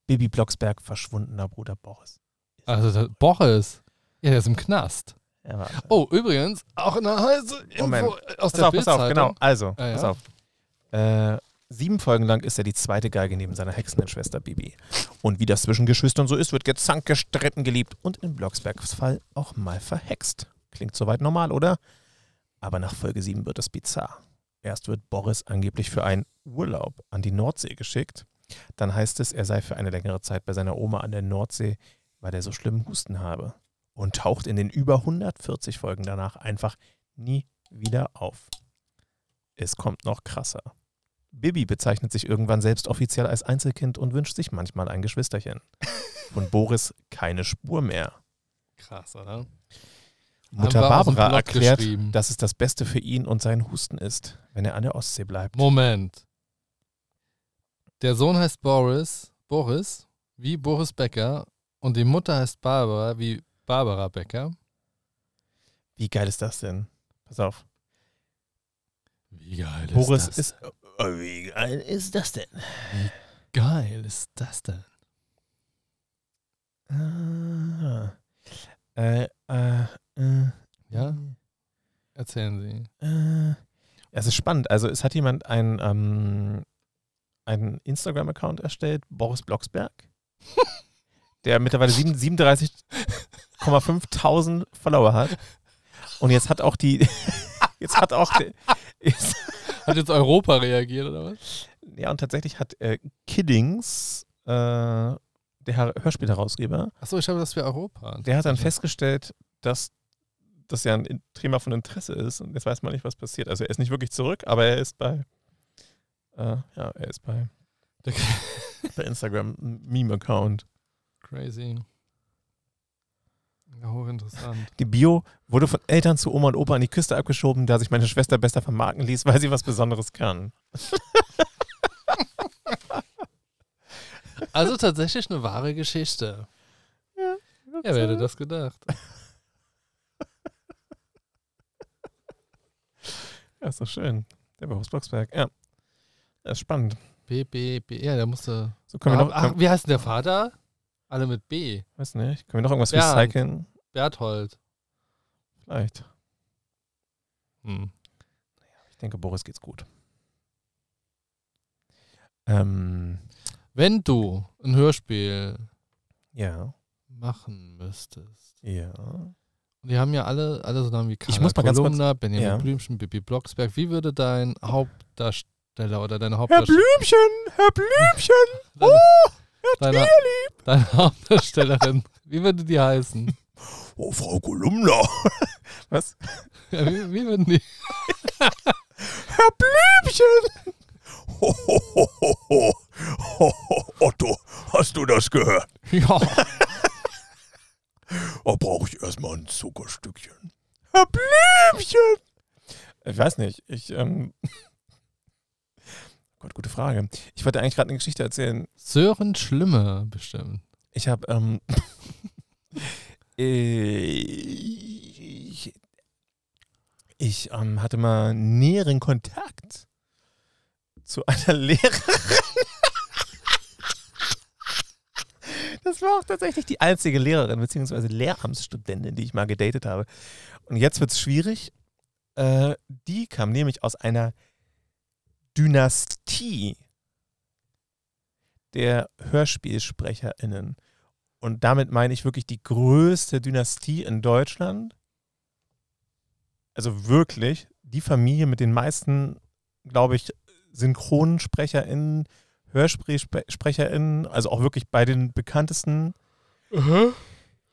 Bibi Blocksberg, verschwundener Bruder Boris. Also Boris, ja, der ist im Knast. War, Oh, übrigens, auch eine heiße Info Moment. aus pass der auf, pass auf, genau. Also, Ah, ja? pass auf. Äh, sieben Folgen lang ist er die zweite Geige neben seiner Hexenschwester Bibi. Und wie das zwischen Geschwistern so ist, wird gezankt, gestritten, geliebt und in Blocksbergs Fall auch mal verhext. Klingt soweit normal, oder? Aber nach Folge 7 wird es bizarr. Erst wird Boris angeblich für einen Urlaub an die Nordsee geschickt. Dann heißt es, er sei für eine längere Zeit bei seiner Oma an der Nordsee, weil er so schlimmen Husten habe. Und taucht in den über 140 Folgen danach einfach nie wieder auf. Es kommt noch krasser. Bibi bezeichnet sich irgendwann selbst offiziell als Einzelkind und wünscht sich manchmal ein Geschwisterchen. Von Boris keine Spur mehr. Krass, oder? Mutter Barbara erklärt, dass es das Beste für ihn und seinen Husten ist, wenn er an der Ostsee bleibt. Moment. Der Sohn heißt Boris, Boris, wie Boris Becker und die Mutter heißt Barbara, wie Barbara Becker. Wie geil ist das denn? Pass auf. Wie geil ist Boris das? ist. Oh, wie geil ist das denn? geil ist das denn? Ah. Äh, äh, äh, Ja? Erzählen Sie. Äh, es ist spannend. Also es hat jemand einen, ähm, einen Instagram-Account erstellt, Boris Blocksberg, der mittlerweile sieben- 37,5 Follower hat. Und jetzt hat auch die, jetzt hat auch, die, jetzt, Hat jetzt Europa reagiert oder was? ja und tatsächlich hat äh, Kiddings, äh, der Hör- Hörspielherausgeber, Achso, ich habe das für Europa. der hat dann festgestellt, dass das ja ein Thema von Interesse ist und jetzt weiß man nicht, was passiert. Also er ist nicht wirklich zurück, aber er ist bei, äh, ja, er ist bei, Der- bei Instagram ein Meme-Account. Crazy. Ja, hochinteressant. Die Bio wurde von Eltern zu Oma und Opa an die Küste abgeschoben, da sich meine Schwester besser vermarkten ließ, weil sie was Besonderes kann. Also tatsächlich eine wahre Geschichte. Ja, Wer hätte das gedacht? Ja, ist doch schön. Der Boris Blocksberg. Ja. Das ist spannend. B, B, B. Ja, der musste. So können wir Ach, noch, ach, wie heißt denn der Vater? Alle mit B. weiß nicht, können wir noch irgendwas Bernd. recyceln? Berthold. Vielleicht. Hm. Ich denke, Boris geht's gut. Ähm, Wenn du ein Hörspiel ja. machen müsstest. Ja. Und die haben ja alle, alle so Namen wie ganz kurz- Kolumna, Benjamin Ja. Blümchen, Bibi Blocksberg. Wie würde dein Hauptdarsteller oder deine Herr Hauptdarstellerin, Blümchen, Herr Blümchen. deine, Herr deine, deine Hauptdarstellerin, wie würde die heißen? Oh, Frau Kolumna. Was? Ja, wie, wie würden die? Herr Blümchen. Ho, ho, ho, ho, ho. das gehört. Ja. Da brauche ich erstmal ein Zuckerstückchen. Herr Blümchen! Ich weiß nicht, ich, ähm. Gott, gute Frage. Ich wollte eigentlich gerade eine Geschichte erzählen. Sören Schlimme bestimmt. Ich habe, ähm. ich ich ähm, hatte mal näheren Kontakt zu einer Lehrerin. Das war auch tatsächlich die einzige Lehrerin bzw. Lehramtsstudentin, die ich mal gedatet habe. Und jetzt wird es schwierig. Äh, die kam nämlich aus einer Dynastie der HörspielsprecherInnen. Und damit meine ich wirklich die größte Dynastie in Deutschland. Also wirklich die Familie mit den meisten, glaube ich, SynchronsprecherInnen, HörspielsprecherInnen, also auch wirklich bei den bekanntesten.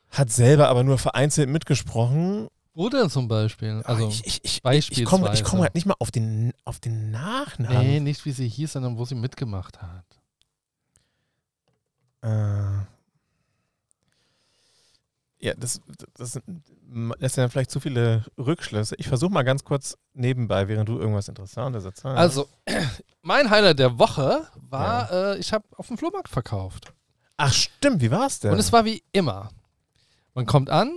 Hat selber aber nur vereinzelt mitgesprochen. Wo denn zum Beispiel? Also, ich, ich, ich, ich komme komm halt nicht mal auf den, auf den Nachnamen. nee, nicht wie sie hieß, sondern wo sie mitgemacht hat. Äh, ja, das, das sind ja vielleicht zu viele Rückschlüsse. Ich versuche mal ganz kurz nebenbei, während du irgendwas Interessantes erzählst. Also, mein Highlight der Woche war, äh, ich habe auf dem Flohmarkt verkauft. Ach stimmt, wie war's denn? Und es war wie immer. Man kommt an,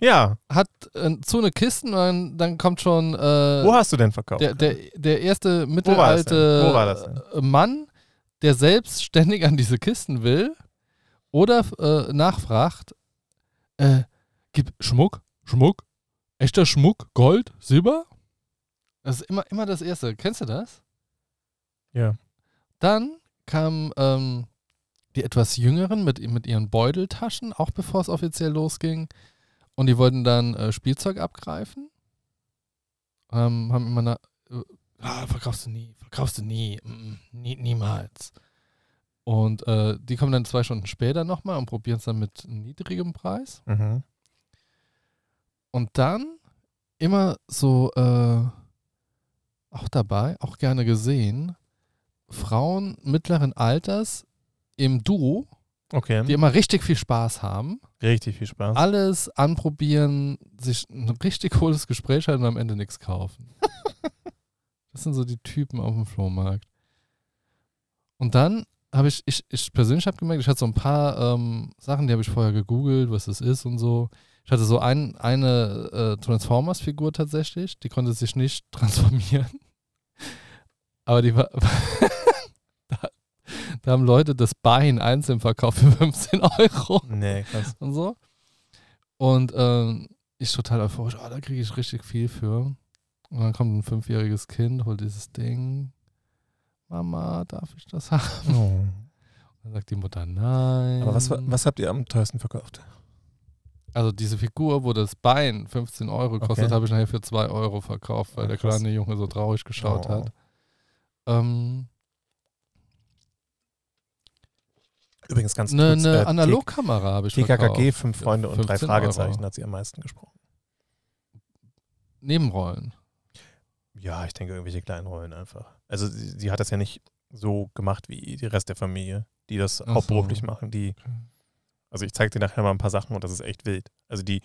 ja, hat äh, zu eine Kisten und dann, dann kommt schon äh, wo hast du denn verkauft? der, der, der erste mittelalte denn? Wo war das denn? Mann, der selbst ständig an diese Kisten will oder äh, nachfragt, äh, gib Schmuck, Schmuck, echter Schmuck, Gold, Silber? Das ist immer, immer das Erste. Kennst du das? ja. Dann kamen ähm, die etwas Jüngeren mit, mit ihren Beuteltaschen, auch bevor es offiziell losging. Und die wollten dann äh, Spielzeug abgreifen. Ähm, haben immer na, äh, ah, verkaufst du nie, verkaufst du nie, mm, nie niemals. Und äh, die kommen dann zwei Stunden später nochmal und probieren es dann mit niedrigem Preis. Mhm. Und dann immer so äh, auch dabei, auch gerne gesehen, Frauen mittleren Alters im Duo, Okay. die immer richtig viel Spaß haben, Richtig viel Spaß. alles anprobieren, sich ein richtig cooles Gespräch halten und am Ende nichts kaufen. das sind so die Typen auf dem Flohmarkt. Und dann habe ich, ich, ich persönlich habe gemerkt, ich hatte so ein paar ähm, Sachen, die habe ich vorher gegoogelt, was das ist und so. Ich hatte so ein, eine äh, Transformers-Figur tatsächlich, die konnte sich nicht transformieren. Aber die war. da, haben Leute das Bein einzeln verkauft für 15 Euro Nee, krass. und so. Und ähm, ich total euphorisch, oh, da kriege ich richtig viel für. Und dann kommt ein fünfjähriges Kind, holt dieses Ding. Mama, darf ich das haben? Oh. Dann sagt die Mutter, nein. Aber was, was habt ihr am teuersten verkauft? Also diese Figur, wo das Bein 15 Euro kostet, Okay. habe ich nachher für 2 Euro verkauft, weil Ah, der kleine Junge so traurig geschaut Oh. hat. Ähm, Übrigens ganz eine kurz, eine äh, Analogkamera habe ich TKKG, fünf Freunde und drei 15 Fragezeichen Euro. hat sie am meisten gesprochen. Nebenrollen. Ja, ich denke irgendwelche kleinen Rollen einfach. Also sie, sie hat das ja nicht so gemacht wie die Rest der Familie, die das Ach so. hauptberuflich machen. Die, also ich zeige dir nachher mal ein paar Sachen und das ist echt wild. Also die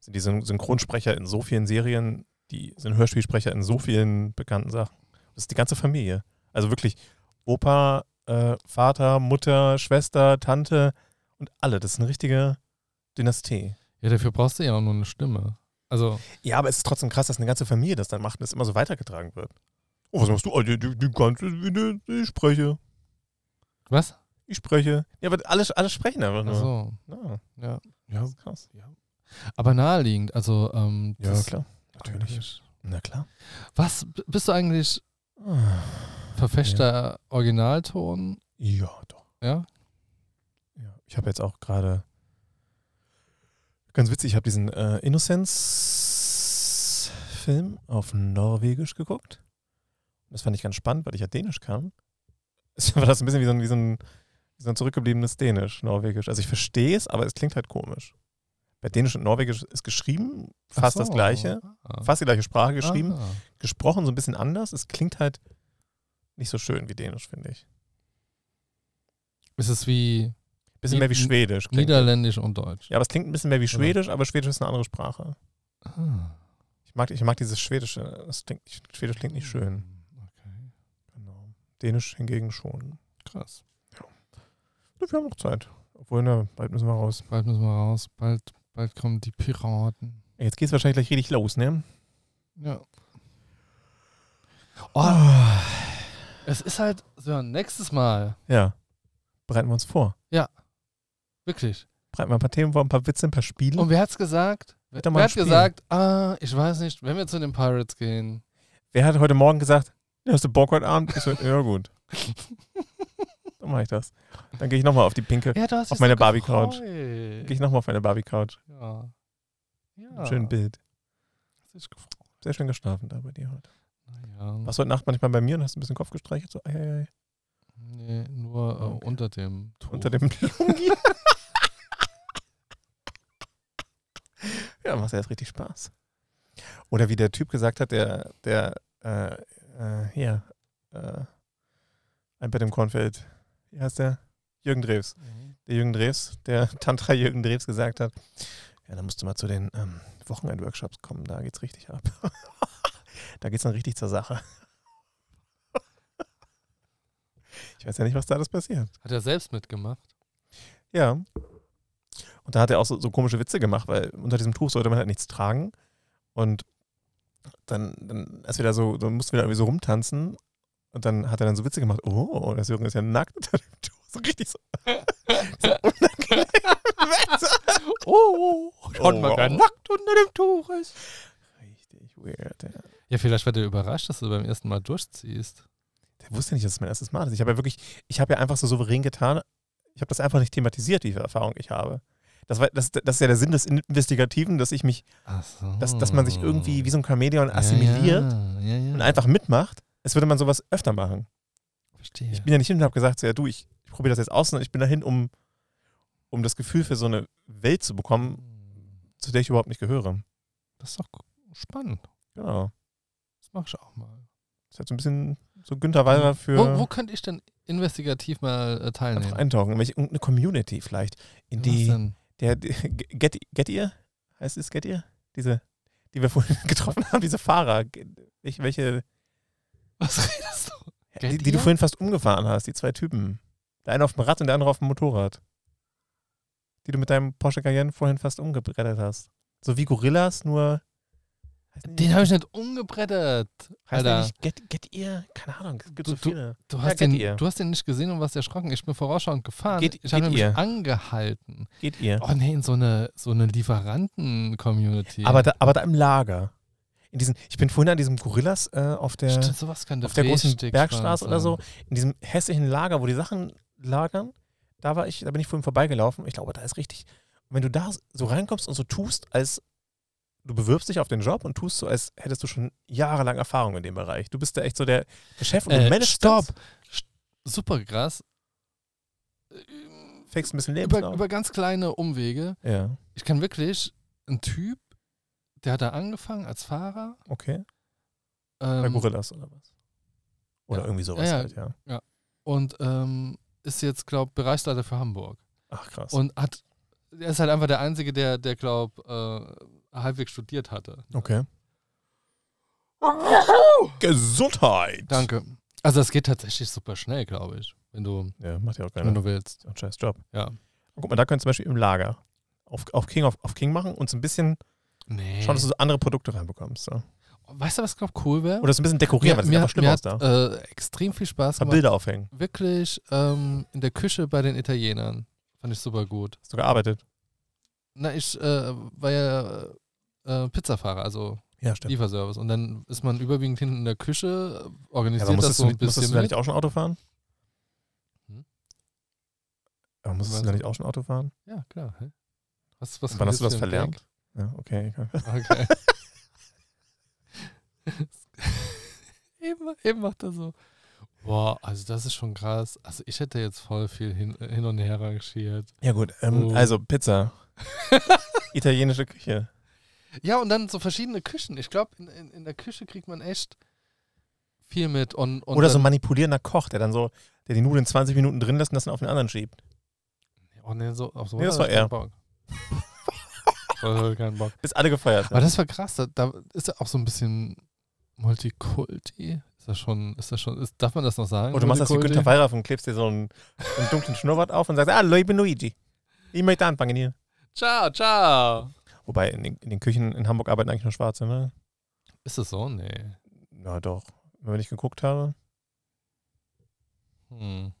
sind die Syn- Synchronsprecher in so vielen Serien, die sind Hörspielsprecher in so vielen bekannten Sachen. Das ist die ganze Familie. Also wirklich Opa, äh, Vater, Mutter, Schwester, Tante und alle. Das ist eine richtige Dynastie. Ja, dafür brauchst du ja auch nur eine Stimme. Also, Ja, aber es ist trotzdem krass, dass eine ganze Familie das dann macht und es immer so weitergetragen wird. Oh, was machst du? Oh, die, die, die ganze, die, ich spreche. was? Ich spreche. Ja, aber alle, alle sprechen einfach Ach nur. so, Ja, ja. das ja. ist krass. Aber naheliegend, also, ähm, Ja, das- klar. Natürlich. Na klar. Was, bist du eigentlich Verfechter Originalton? Ja, doch. Ja? Ja. Ich habe jetzt auch gerade ganz witzig, ich habe diesen äh, Innocence-Film auf Norwegisch geguckt. Das fand ich ganz spannend, weil ich ja Dänisch kann. Es war das ein bisschen wie so ein, wie so ein, wie so ein zurückgebliebenes Dänisch, Norwegisch. Also ich verstehe es, aber es klingt halt komisch. Bei Dänisch und Norwegisch ist geschrieben fast Ach das so. Gleiche, Ah. fast die gleiche Sprache geschrieben, Ah. gesprochen so ein bisschen anders. Es klingt halt nicht so schön wie Dänisch, finde ich. Ist es wie, Bisschen mehr wie Schwedisch. klingt. Niederländisch und Deutsch. Ja, aber es klingt ein bisschen mehr wie Schwedisch, aber Schwedisch ist eine andere Sprache. Ah. Ich mag, ich mag dieses Schwedische. Das klingt, Schwedisch klingt nicht schön. Okay, Genau. Dänisch hingegen schon. krass. Wir haben noch Zeit. Obwohl, ne, bald müssen wir raus. Bald müssen wir raus. Bald, bald kommen die Piraten. Jetzt geht's wahrscheinlich gleich richtig los, ne? Ja. Oh, es ist halt so, nächstes Mal. Ja. Bereiten wir uns vor. Wirklich. Bereiten wir ein paar Themen vor, ein paar Witze, ein paar Spiele. Und wer hat's gesagt? Wer, hat Spiel. gesagt, ah, ich weiß nicht, wenn wir zu den Pirates gehen. Wer hat heute Morgen gesagt, ja, hast du Bock heute Abend? Ich so, ja gut. Dann mache ich das. Dann gehe ich nochmal auf die pinke. Ja, Auf meine so Barbie-Couch. Gehe ich nochmal auf meine Barbie-Couch. Ja. Ja. Schön Bild. Sehr schön geschlafen da bei dir heute. Ja. Warst du heute Nacht manchmal bei mir und hast ein bisschen Kopf gestreichelt? So, ei, ei, ei. Nee, nur äh, Okay. unter dem Tuch. Unter dem Lungi. ja, macht ja jetzt richtig Spaß. Oder wie der Typ gesagt hat, der, der, äh, äh, hier, äh, ein Bett im Kornfeld, wie heißt der? Jürgen Drews. Mhm. Der Jürgen Drews, der Tantra Jürgen Drews gesagt hat, ja, dann musst du mal zu den ähm, Wochenend-Workshops kommen, da geht's richtig ab. da geht's dann richtig zur Sache. ich weiß ja nicht, was da alles passiert. Hat er selbst mitgemacht? Ja. Und da hat er auch so, so komische Witze gemacht, weil unter diesem Tuch sollte man halt nichts tragen. Und dann, dann als wir da so, dann mussten wir da irgendwie so rumtanzen. Und dann hat er dann so Witze gemacht. Oh, das Jürgen ist ja nackt unter dem Tuch. So richtig so. so unangenehm. Oh, schaut mal, wer nackt unter dem Tuch ist. richtig weird. Ja. Ja, vielleicht wird er überrascht, dass du beim ersten Mal durchziehst. Der wusste nicht, dass es mein erstes Mal ist. Ich habe ja wirklich, ich habe ja einfach so souverän getan. Ich habe das einfach nicht thematisiert, wie viel Erfahrung ich habe. Das, war, das, das ist ja der Sinn des Investigativen, dass ich mich, so. dass, dass man sich irgendwie wie so ein Chamäleon assimiliert Ja, ja, ja. und einfach mitmacht. Es würde man sowas öfter machen. Verstehe. Ich bin ja nicht hin und habe gesagt, so, ja du, ich, ich probiere das jetzt aus, sondern ich bin dahin, um, um das Gefühl für so eine Welt zu bekommen, zu der ich überhaupt nicht gehöre. Das ist doch spannend. Genau. Mach ich auch mal. Das ist halt so ein bisschen so Günther Walder für Wo, wo könnte ich denn investigativ mal äh, einfach teilnehmen? eintauchen. In welche, irgendeine Community vielleicht. In Was die, denn? der, die, Get, Get Ihr? Heißt es Get Ihr? Diese, die wir vorhin getroffen haben, diese Fahrer. Welche, welche Was redest du? die, Get die du Ihr? vorhin fast umgefahren hast, die zwei Typen. Der eine auf dem Rad und der andere auf dem Motorrad. Die du mit deinem Porsche Cayenne vorhin fast umgebrettert hast. So wie Gorillas, nur. Den habe ich nicht umgebrettert. heißt Alter, nicht Get, Get Ihr? Keine Ahnung, es gibt Du- so viele. du Ja, hast, Get den, du hast den nicht gesehen und warst erschrocken. Ich bin vorausschauend gefahren. Geht- ich habe ihr? angehalten. Geht Ihr. Oh nee, in so eine, so eine Lieferanten-Community. Aber, da, aber da im Lager. In diesen, ich bin vorhin an diesem Gorillas äh, auf der. Stimmt, sowas auf der großen Bergstraße oder so, in diesem hässlichen Lager, wo die Sachen lagern, da war ich, da bin ich vorhin vorbeigelaufen. Ich glaube, da ist richtig. Und wenn du da so reinkommst und so tust, als du bewirbst dich auf den Job und tust so, als hättest du schon jahrelang Erfahrung in dem Bereich. Du bist da echt so der, Chef und du Äh, managst stopp. das, Super krass. fängst ein bisschen Über, Lebenslauf. über ganz kleine Umwege. ja, Ich kann wirklich einen Typ, der hat da angefangen als Fahrer. okay. Bei Ähm, Gorillas oder was? Oder ja. irgendwie sowas Ja, ja. halt, ja. und ähm, ist jetzt, glaube Bereichsleiter für Hamburg. Ach krass. Und hat, er ist halt einfach der Einzige, der, der glaube äh, halbwegs studiert hatte. okay. Gesundheit! Danke. Also es geht tatsächlich super schnell, glaube ich, wenn du, Ja, macht ja auch wenn keiner. du willst. Ein scheiß Job. Ja. Guck mal, da könnt ihr zum Beispiel im Lager auf, auf, King, auf, auf King machen und so ein bisschen Nee. schauen, dass du so andere Produkte reinbekommst. So. weißt du, was glaube cool wäre? Oder so ein bisschen dekorieren, weil das sieht einfach schlimm mir aus hat da. äh, extrem viel Spaß Ein paar gemacht. Bilder aufhängen. Wirklich ähm, in der Küche bei den Italienern. Fand ich super gut. Hast du gearbeitet? Na, ich äh, war ja äh, Pizzafahrer, also Ja. Lieferservice. Und dann ist man überwiegend hinten in der Küche, Ja, organisiert aber das musstest, so du, ein nicht- musstest bisschen du da mit. nicht auch schon Auto fahren? Hm? Aber musstest du da nicht auch schon Auto fahren? Ja, klar. Was, was wann hast du das verlernt? Ja, okay. Okay. eben, eben macht er so. Boah, also das ist schon krass. Also ich hätte jetzt voll viel hin, hin und her rangiert. Ja gut, ähm, Oh. also Pizza. Italienische Küche. Ja, und dann so verschiedene Küchen. Ich glaube, in, in, in der Küche kriegt man echt viel mit. Und, und Oder so ein manipulierender Koch, der dann so, der die Nudeln 20 Minuten drin lässt und das dann auf den anderen schiebt. Oh nee, so, auf so Nee, das war er. hatte ich keinen Bock. Bis alle gefeiert Aber haben. das war krass. Da, da ist er auch so ein bisschen Multikulti. Ist das schon, ist das schon, ist, darf man das noch sagen? Und du machst das wie? Günther Weyraff und klebst dir so einen, einen dunklen Schnurrbart auf und sagst, ah, ich bin Luigi. Ich möchte anfangen hier. Ciao, ciao. Wobei in den, in den Küchen in Hamburg arbeiten eigentlich nur Schwarze, ne? Ist das so? Nee. Na doch. Wenn ich geguckt habe. Hm.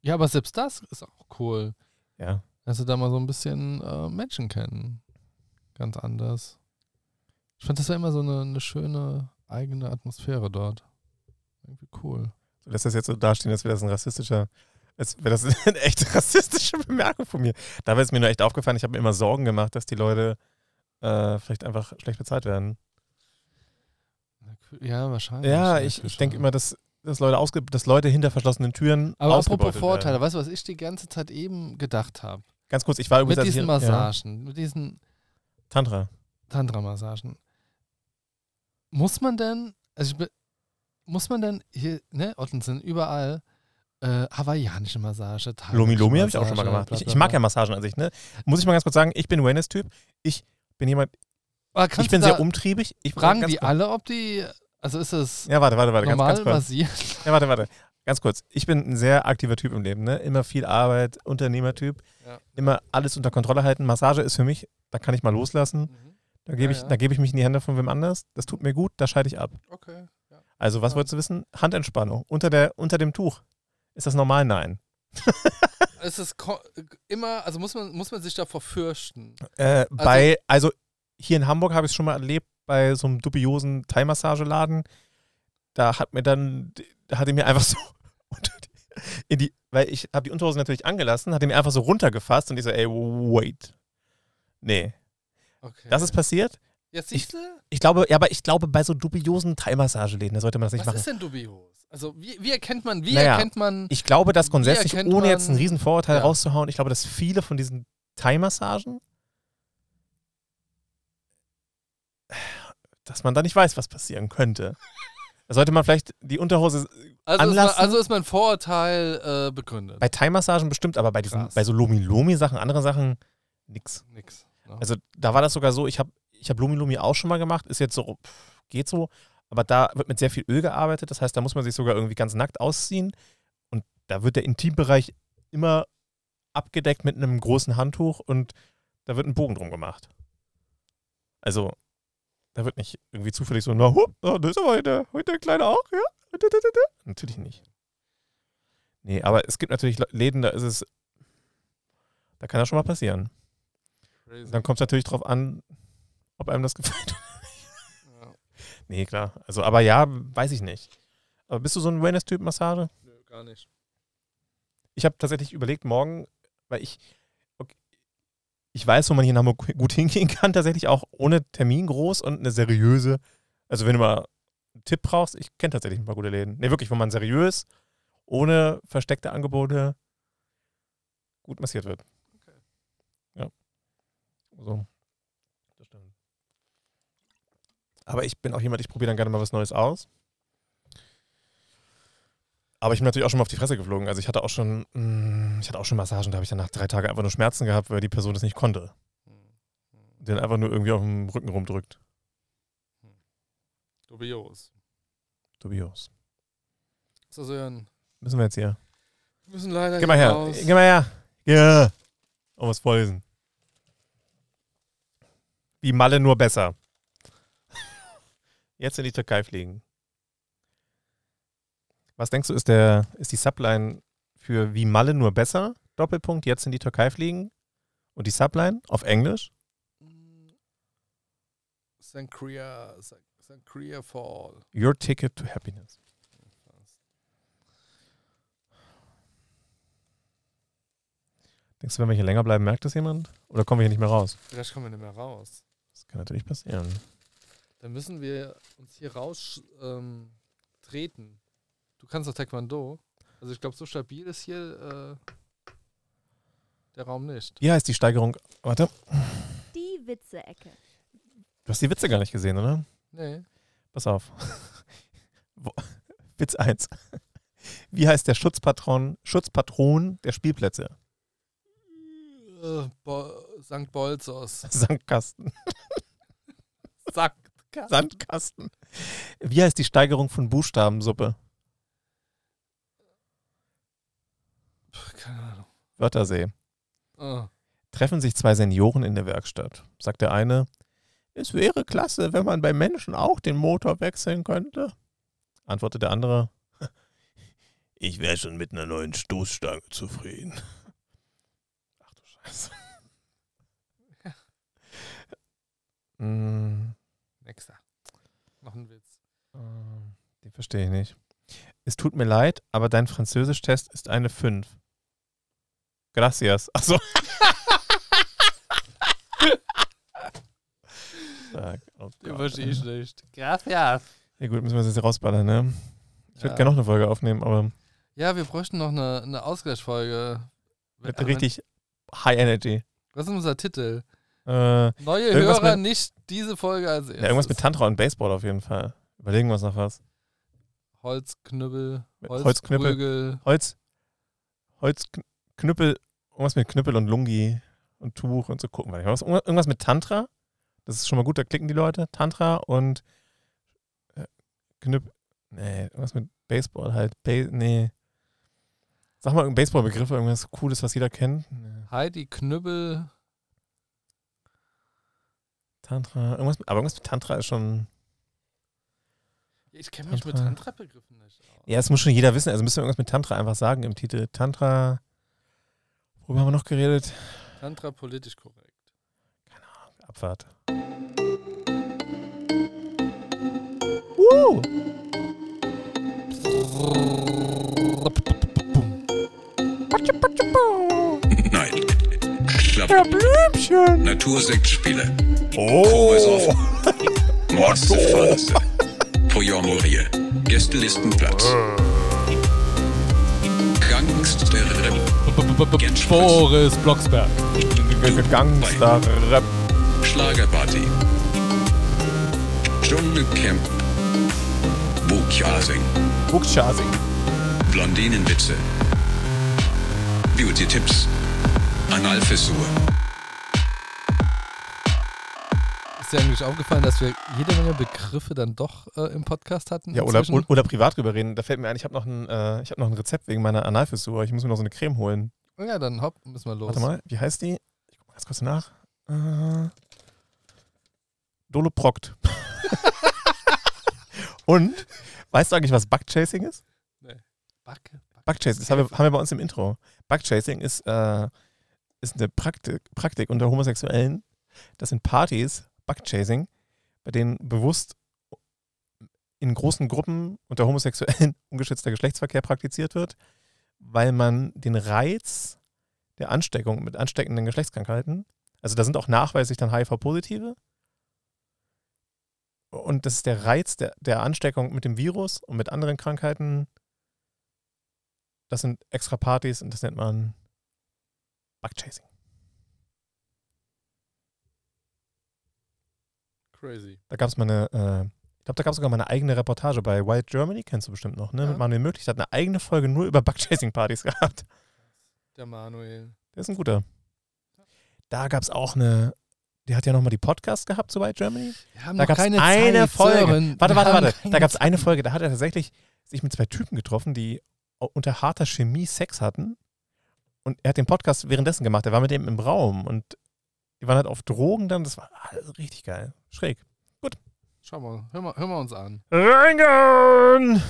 Ja, aber selbst das ist auch cool. Ja. Dass sie da mal so ein bisschen äh, Menschen kennen. Ganz anders. Ich fand, das war immer so eine, eine schöne eigene Atmosphäre dort. Irgendwie cool. Du lässt das jetzt so dastehen, als wäre das ein rassistischer, als wäre das eine echt rassistische Bemerkung von mir. Dabei ist mir nur echt aufgefallen, ich habe mir immer Sorgen gemacht, dass die Leute äh, vielleicht einfach schlecht bezahlt werden. Ja, wahrscheinlich. Ja, Ja, ich, ich denke immer, dass, dass, Leute ausge dass Leute hinter verschlossenen Türen Aber apropos Vorteile, werden. weißt du, was ich die ganze Zeit eben gedacht habe? Ganz kurz, ich war übrigens Mit diesen hier- Ja, Massagen, mit diesen Tantra. Tantra-Massagen. Muss man denn, also ich, muss man denn hier, ne, Ottensen, überall äh, hawaiianische Massage, thailändische Lomi Lomi habe ich auch schon mal gemacht. Ich, ich mag ja Massagen an sich, ne? Muss ich mal ganz kurz sagen, ich bin Wellness-Typ. Ich bin jemand, ich bin sehr umtriebig. Ich Fragen ganz die kurz- alle, ob die, also ist es Ja, warte, warte, warte, ganz, normal ganz kurz. massiert? Ja, warte, warte. Ganz kurz. Ich bin ein sehr aktiver Typ im Leben, ne? Immer viel Arbeit, Unternehmertyp. Ja. Immer alles unter Kontrolle halten. Massage ist für mich, da kann ich mal loslassen. Da gebe Ja, ich, ja. da gebe ich mich in die Hände von wem anders. Das tut mir gut, da schalte ich ab. Okay. Ja. Also, was Ja. wolltest du wissen? Handentspannung. Unter, der, unter dem Tuch. Ist das normal? Nein. Ist es immer, also muss man, muss man sich davor fürchten? Äh, bei, also hier in Hamburg habe ich es schon mal erlebt, bei so einem dubiosen Thai-Massageladen. Da hat mir dann, da hat er mir einfach so in die, weil ich habe die Unterhose natürlich angelassen, hat er mir einfach so runtergefasst und ich so, ey, wait. Nee. Okay. Das ist passiert. Siehst du? Ich glaube, ja, aber ich glaube, bei so dubiosen Thai-Massageläden, da sollte man das nicht Was machen. ist denn dubios? Also wie, wie erkennt man, wie Naja, erkennt man, Ich glaube, dass grundsätzlich, ohne jetzt einen riesen Vorurteil Ja. rauszuhauen, ich glaube, dass viele von diesen Thai-Massagen, dass man da nicht weiß, was passieren könnte. Da sollte man vielleicht die Unterhose also ist, man, anlassen. also ist mein Vorurteil äh, begründet? bei Thai-Massagen bestimmt, aber bei diesen, Krass. bei so Lomi-Lomi-Sachen, andere Sachen, nix. Nix. ne? Also da war das sogar so, ich habe ich hab Lomi-Lomi auch schon mal gemacht, ist jetzt so, pff, geht so, aber da wird mit sehr viel Öl gearbeitet, das heißt, da muss man sich sogar irgendwie ganz nackt ausziehen und da wird der Intimbereich immer abgedeckt mit einem großen Handtuch und da wird ein Bogen drum gemacht. Also, da wird nicht irgendwie zufällig so, na, hu, oh, das ist aber heute, heute der Kleine auch, ja? Natürlich nicht. Nee, aber es gibt natürlich Läden, da ist es, da kann das schon mal passieren. Crazy. Dann kommt es natürlich drauf an, ob einem das gefällt. ja. Nee, klar. Also, aber ja, weiß ich nicht. Aber bist du so ein Wellness-Typ Massage? Nö, gar nicht. Ich habe tatsächlich überlegt, morgen, weil ich, okay, ich weiß, wo man hier in Hamburg gut hingehen kann, tatsächlich auch ohne Termin groß und eine seriöse. Also, wenn du mal einen Tipp brauchst, ich kenne tatsächlich ein paar gute Läden. Nee, wirklich, wo man seriös, ohne versteckte Angebote gut massiert wird. Okay. Ja. So. Das stimmt. Aber ich bin auch jemand, ich probiere dann gerne mal was Neues aus. Aber ich bin natürlich auch schon mal auf die Fresse geflogen. Also ich hatte auch schon, mh, ich hatte auch schon Massagen, da habe ich dann nach drei Tagen einfach nur Schmerzen gehabt, weil die Person das nicht konnte. Die dann einfach nur irgendwie auf dem Rücken rumdrückt. Dubios. Dubios. So, Sören. Müssen wir jetzt hier. Wir müssen leider Geh mal her. raus. Geh mal her. Ja. Oh, was Vollsen. Wie Malle nur besser. Jetzt in die Türkei fliegen. Was denkst du, ist, der, ist die Subline für wie Malle nur besser? Doppelpunkt, jetzt in die Türkei fliegen. Und die Subline auf Englisch? Sankria, San- Sankria Fall. Your ticket to happiness. Denkst du, wenn wir hier länger bleiben, merkt das jemand? Oder kommen wir hier nicht mehr raus? Vielleicht kommen wir nicht mehr raus. Das kann natürlich passieren. Dann müssen wir uns hier raus ähm, treten. Du kannst doch Taekwondo. Also ich glaube, so stabil ist hier äh, der Raum nicht. Hier heißt die Steigerung. Warte, Die Witze-Ecke. du hast die Witze gar nicht gesehen, oder? Nee. Pass auf. Witz 1. Wie heißt der Schutzpatron, Schutzpatron der Spielplätze? Äh, Bo St. Bolzos. Sandkasten. Sack. Sandkasten. Wie heißt die Steigerung von Buchstabensuppe? Keine Ahnung. Wörthersee. Oh. Treffen sich zwei Senioren in der Werkstatt. Sagt der eine, es wäre klasse, wenn man bei Menschen auch den Motor wechseln könnte. Antwortet der andere, ich wäre schon mit einer neuen Stoßstange zufrieden. Ach du Scheiße. Mm. Noch ein Ähm, den verstehe ich nicht. Es tut mir leid, aber dein Französisch-Test ist eine 5. Gracias. Achso. Sag, oh Gott. verstehe ich nicht. Gracias. Ja gut, müssen wir das jetzt rausballern, ne? Ich würde Ja. gerne noch eine Folge aufnehmen, aber Ja, wir bräuchten noch eine, eine Ausgleichsfolge. mit Aber richtig High Energy. Was ist unser Titel? Äh, Neue Hörer, mit- nicht diese Folge als erstes. ja, irgendwas mit Tantra und Baseball auf jeden Fall. Überlegen wir uns noch was. Holzknüppel, Holzprügel. Holzknüppel. Holz, Holzknüppel, irgendwas mit Knüppel und Lungi und Tuch und so gucken wir. Irgendwas, irgendwas mit Tantra. Das ist schon mal gut, da klicken die Leute. Tantra und äh, Knüppel. Nee, irgendwas mit Baseball halt. Ba nee. Sag mal irgendein Baseballbegriff, irgendwas Cooles, was jeder kennt. Nee. Heidi Knüppel. Tantra, irgendwas, aber irgendwas mit Tantra ist schon. Ich kenne mich mit Tantra. Tantra-Begriffen nicht aus. Ja, das muss schon jeder wissen. Also müssen wir irgendwas mit Tantra einfach sagen im Titel. Tantra. Worüber haben wir noch geredet? Tantra politisch korrekt. Abfahrt. Woo! Nein. Klappe. Blümchen. Natursektspiele. Oh! Masterphase. Pojomorie. Gästelistenplatz. Gangster. Boris Blocksberg. Gangster-Rap. Schlagerparty. Dschungelcamp. Buchchasing. Bookchasing. Blondinenwitze. Beauty-Tipps. Analfissur. Dir eigentlich aufgefallen, dass wir jede Menge Begriffe dann doch äh, im Podcast hatten? Ja, oder, inzwischen? oder privat drüber reden. Da fällt mir ein, ich habe noch, ein, äh, ich hab noch ein Rezept wegen meiner Analfissur. Ich muss mir noch so eine Creme holen. Ja, dann hopp, müssen wir los. Warte mal, wie heißt die? Ich guck mal ganz kurz nach. Äh, Doloproct. Und, weißt du eigentlich, was Bugchasing ist? Backe. Bugchasing, das haben wir, haben wir bei uns im Intro. Bugchasing ist, äh, ist eine Praktik, Praktik unter Homosexuellen. Das sind Partys, Bugchasing, bei denen bewusst in großen Gruppen unter Homosexuellen ungeschützter Geschlechtsverkehr praktiziert wird, weil man den Reiz der Ansteckung mit ansteckenden Geschlechtskrankheiten, also da sind auch nachweislich dann HIV-Positive, und das ist der Reiz der, der Ansteckung mit dem Virus und mit anderen Krankheiten das sind extra Partys und das nennt man Bugchasing. Crazy. Da gab es mal eine, äh, ich glaube, da gab es sogar mal eine eigene Reportage bei Wild Germany, kennst du bestimmt noch, ne? Ja. Mit Manuel Möglich, der hat eine eigene Folge nur über Bugchasing-Partys gehabt. Der Manuel. Der ist ein guter. Da gab es auch eine, die hat ja nochmal die Podcast gehabt zu Wild Germany. Da gab es eine Zeit, Folge. Sören. Warte, warte, warte. Da gab es eine. Folge, da hat er tatsächlich sich mit zwei Typen getroffen, die unter harter Chemie Sex hatten. Und er hat den Podcast währenddessen gemacht. Er war mit dem im Raum und die waren halt auf Drogen dann. Das war richtig geil. Schräg. Schau mal, hör mal, hör mal uns an. Reingehen!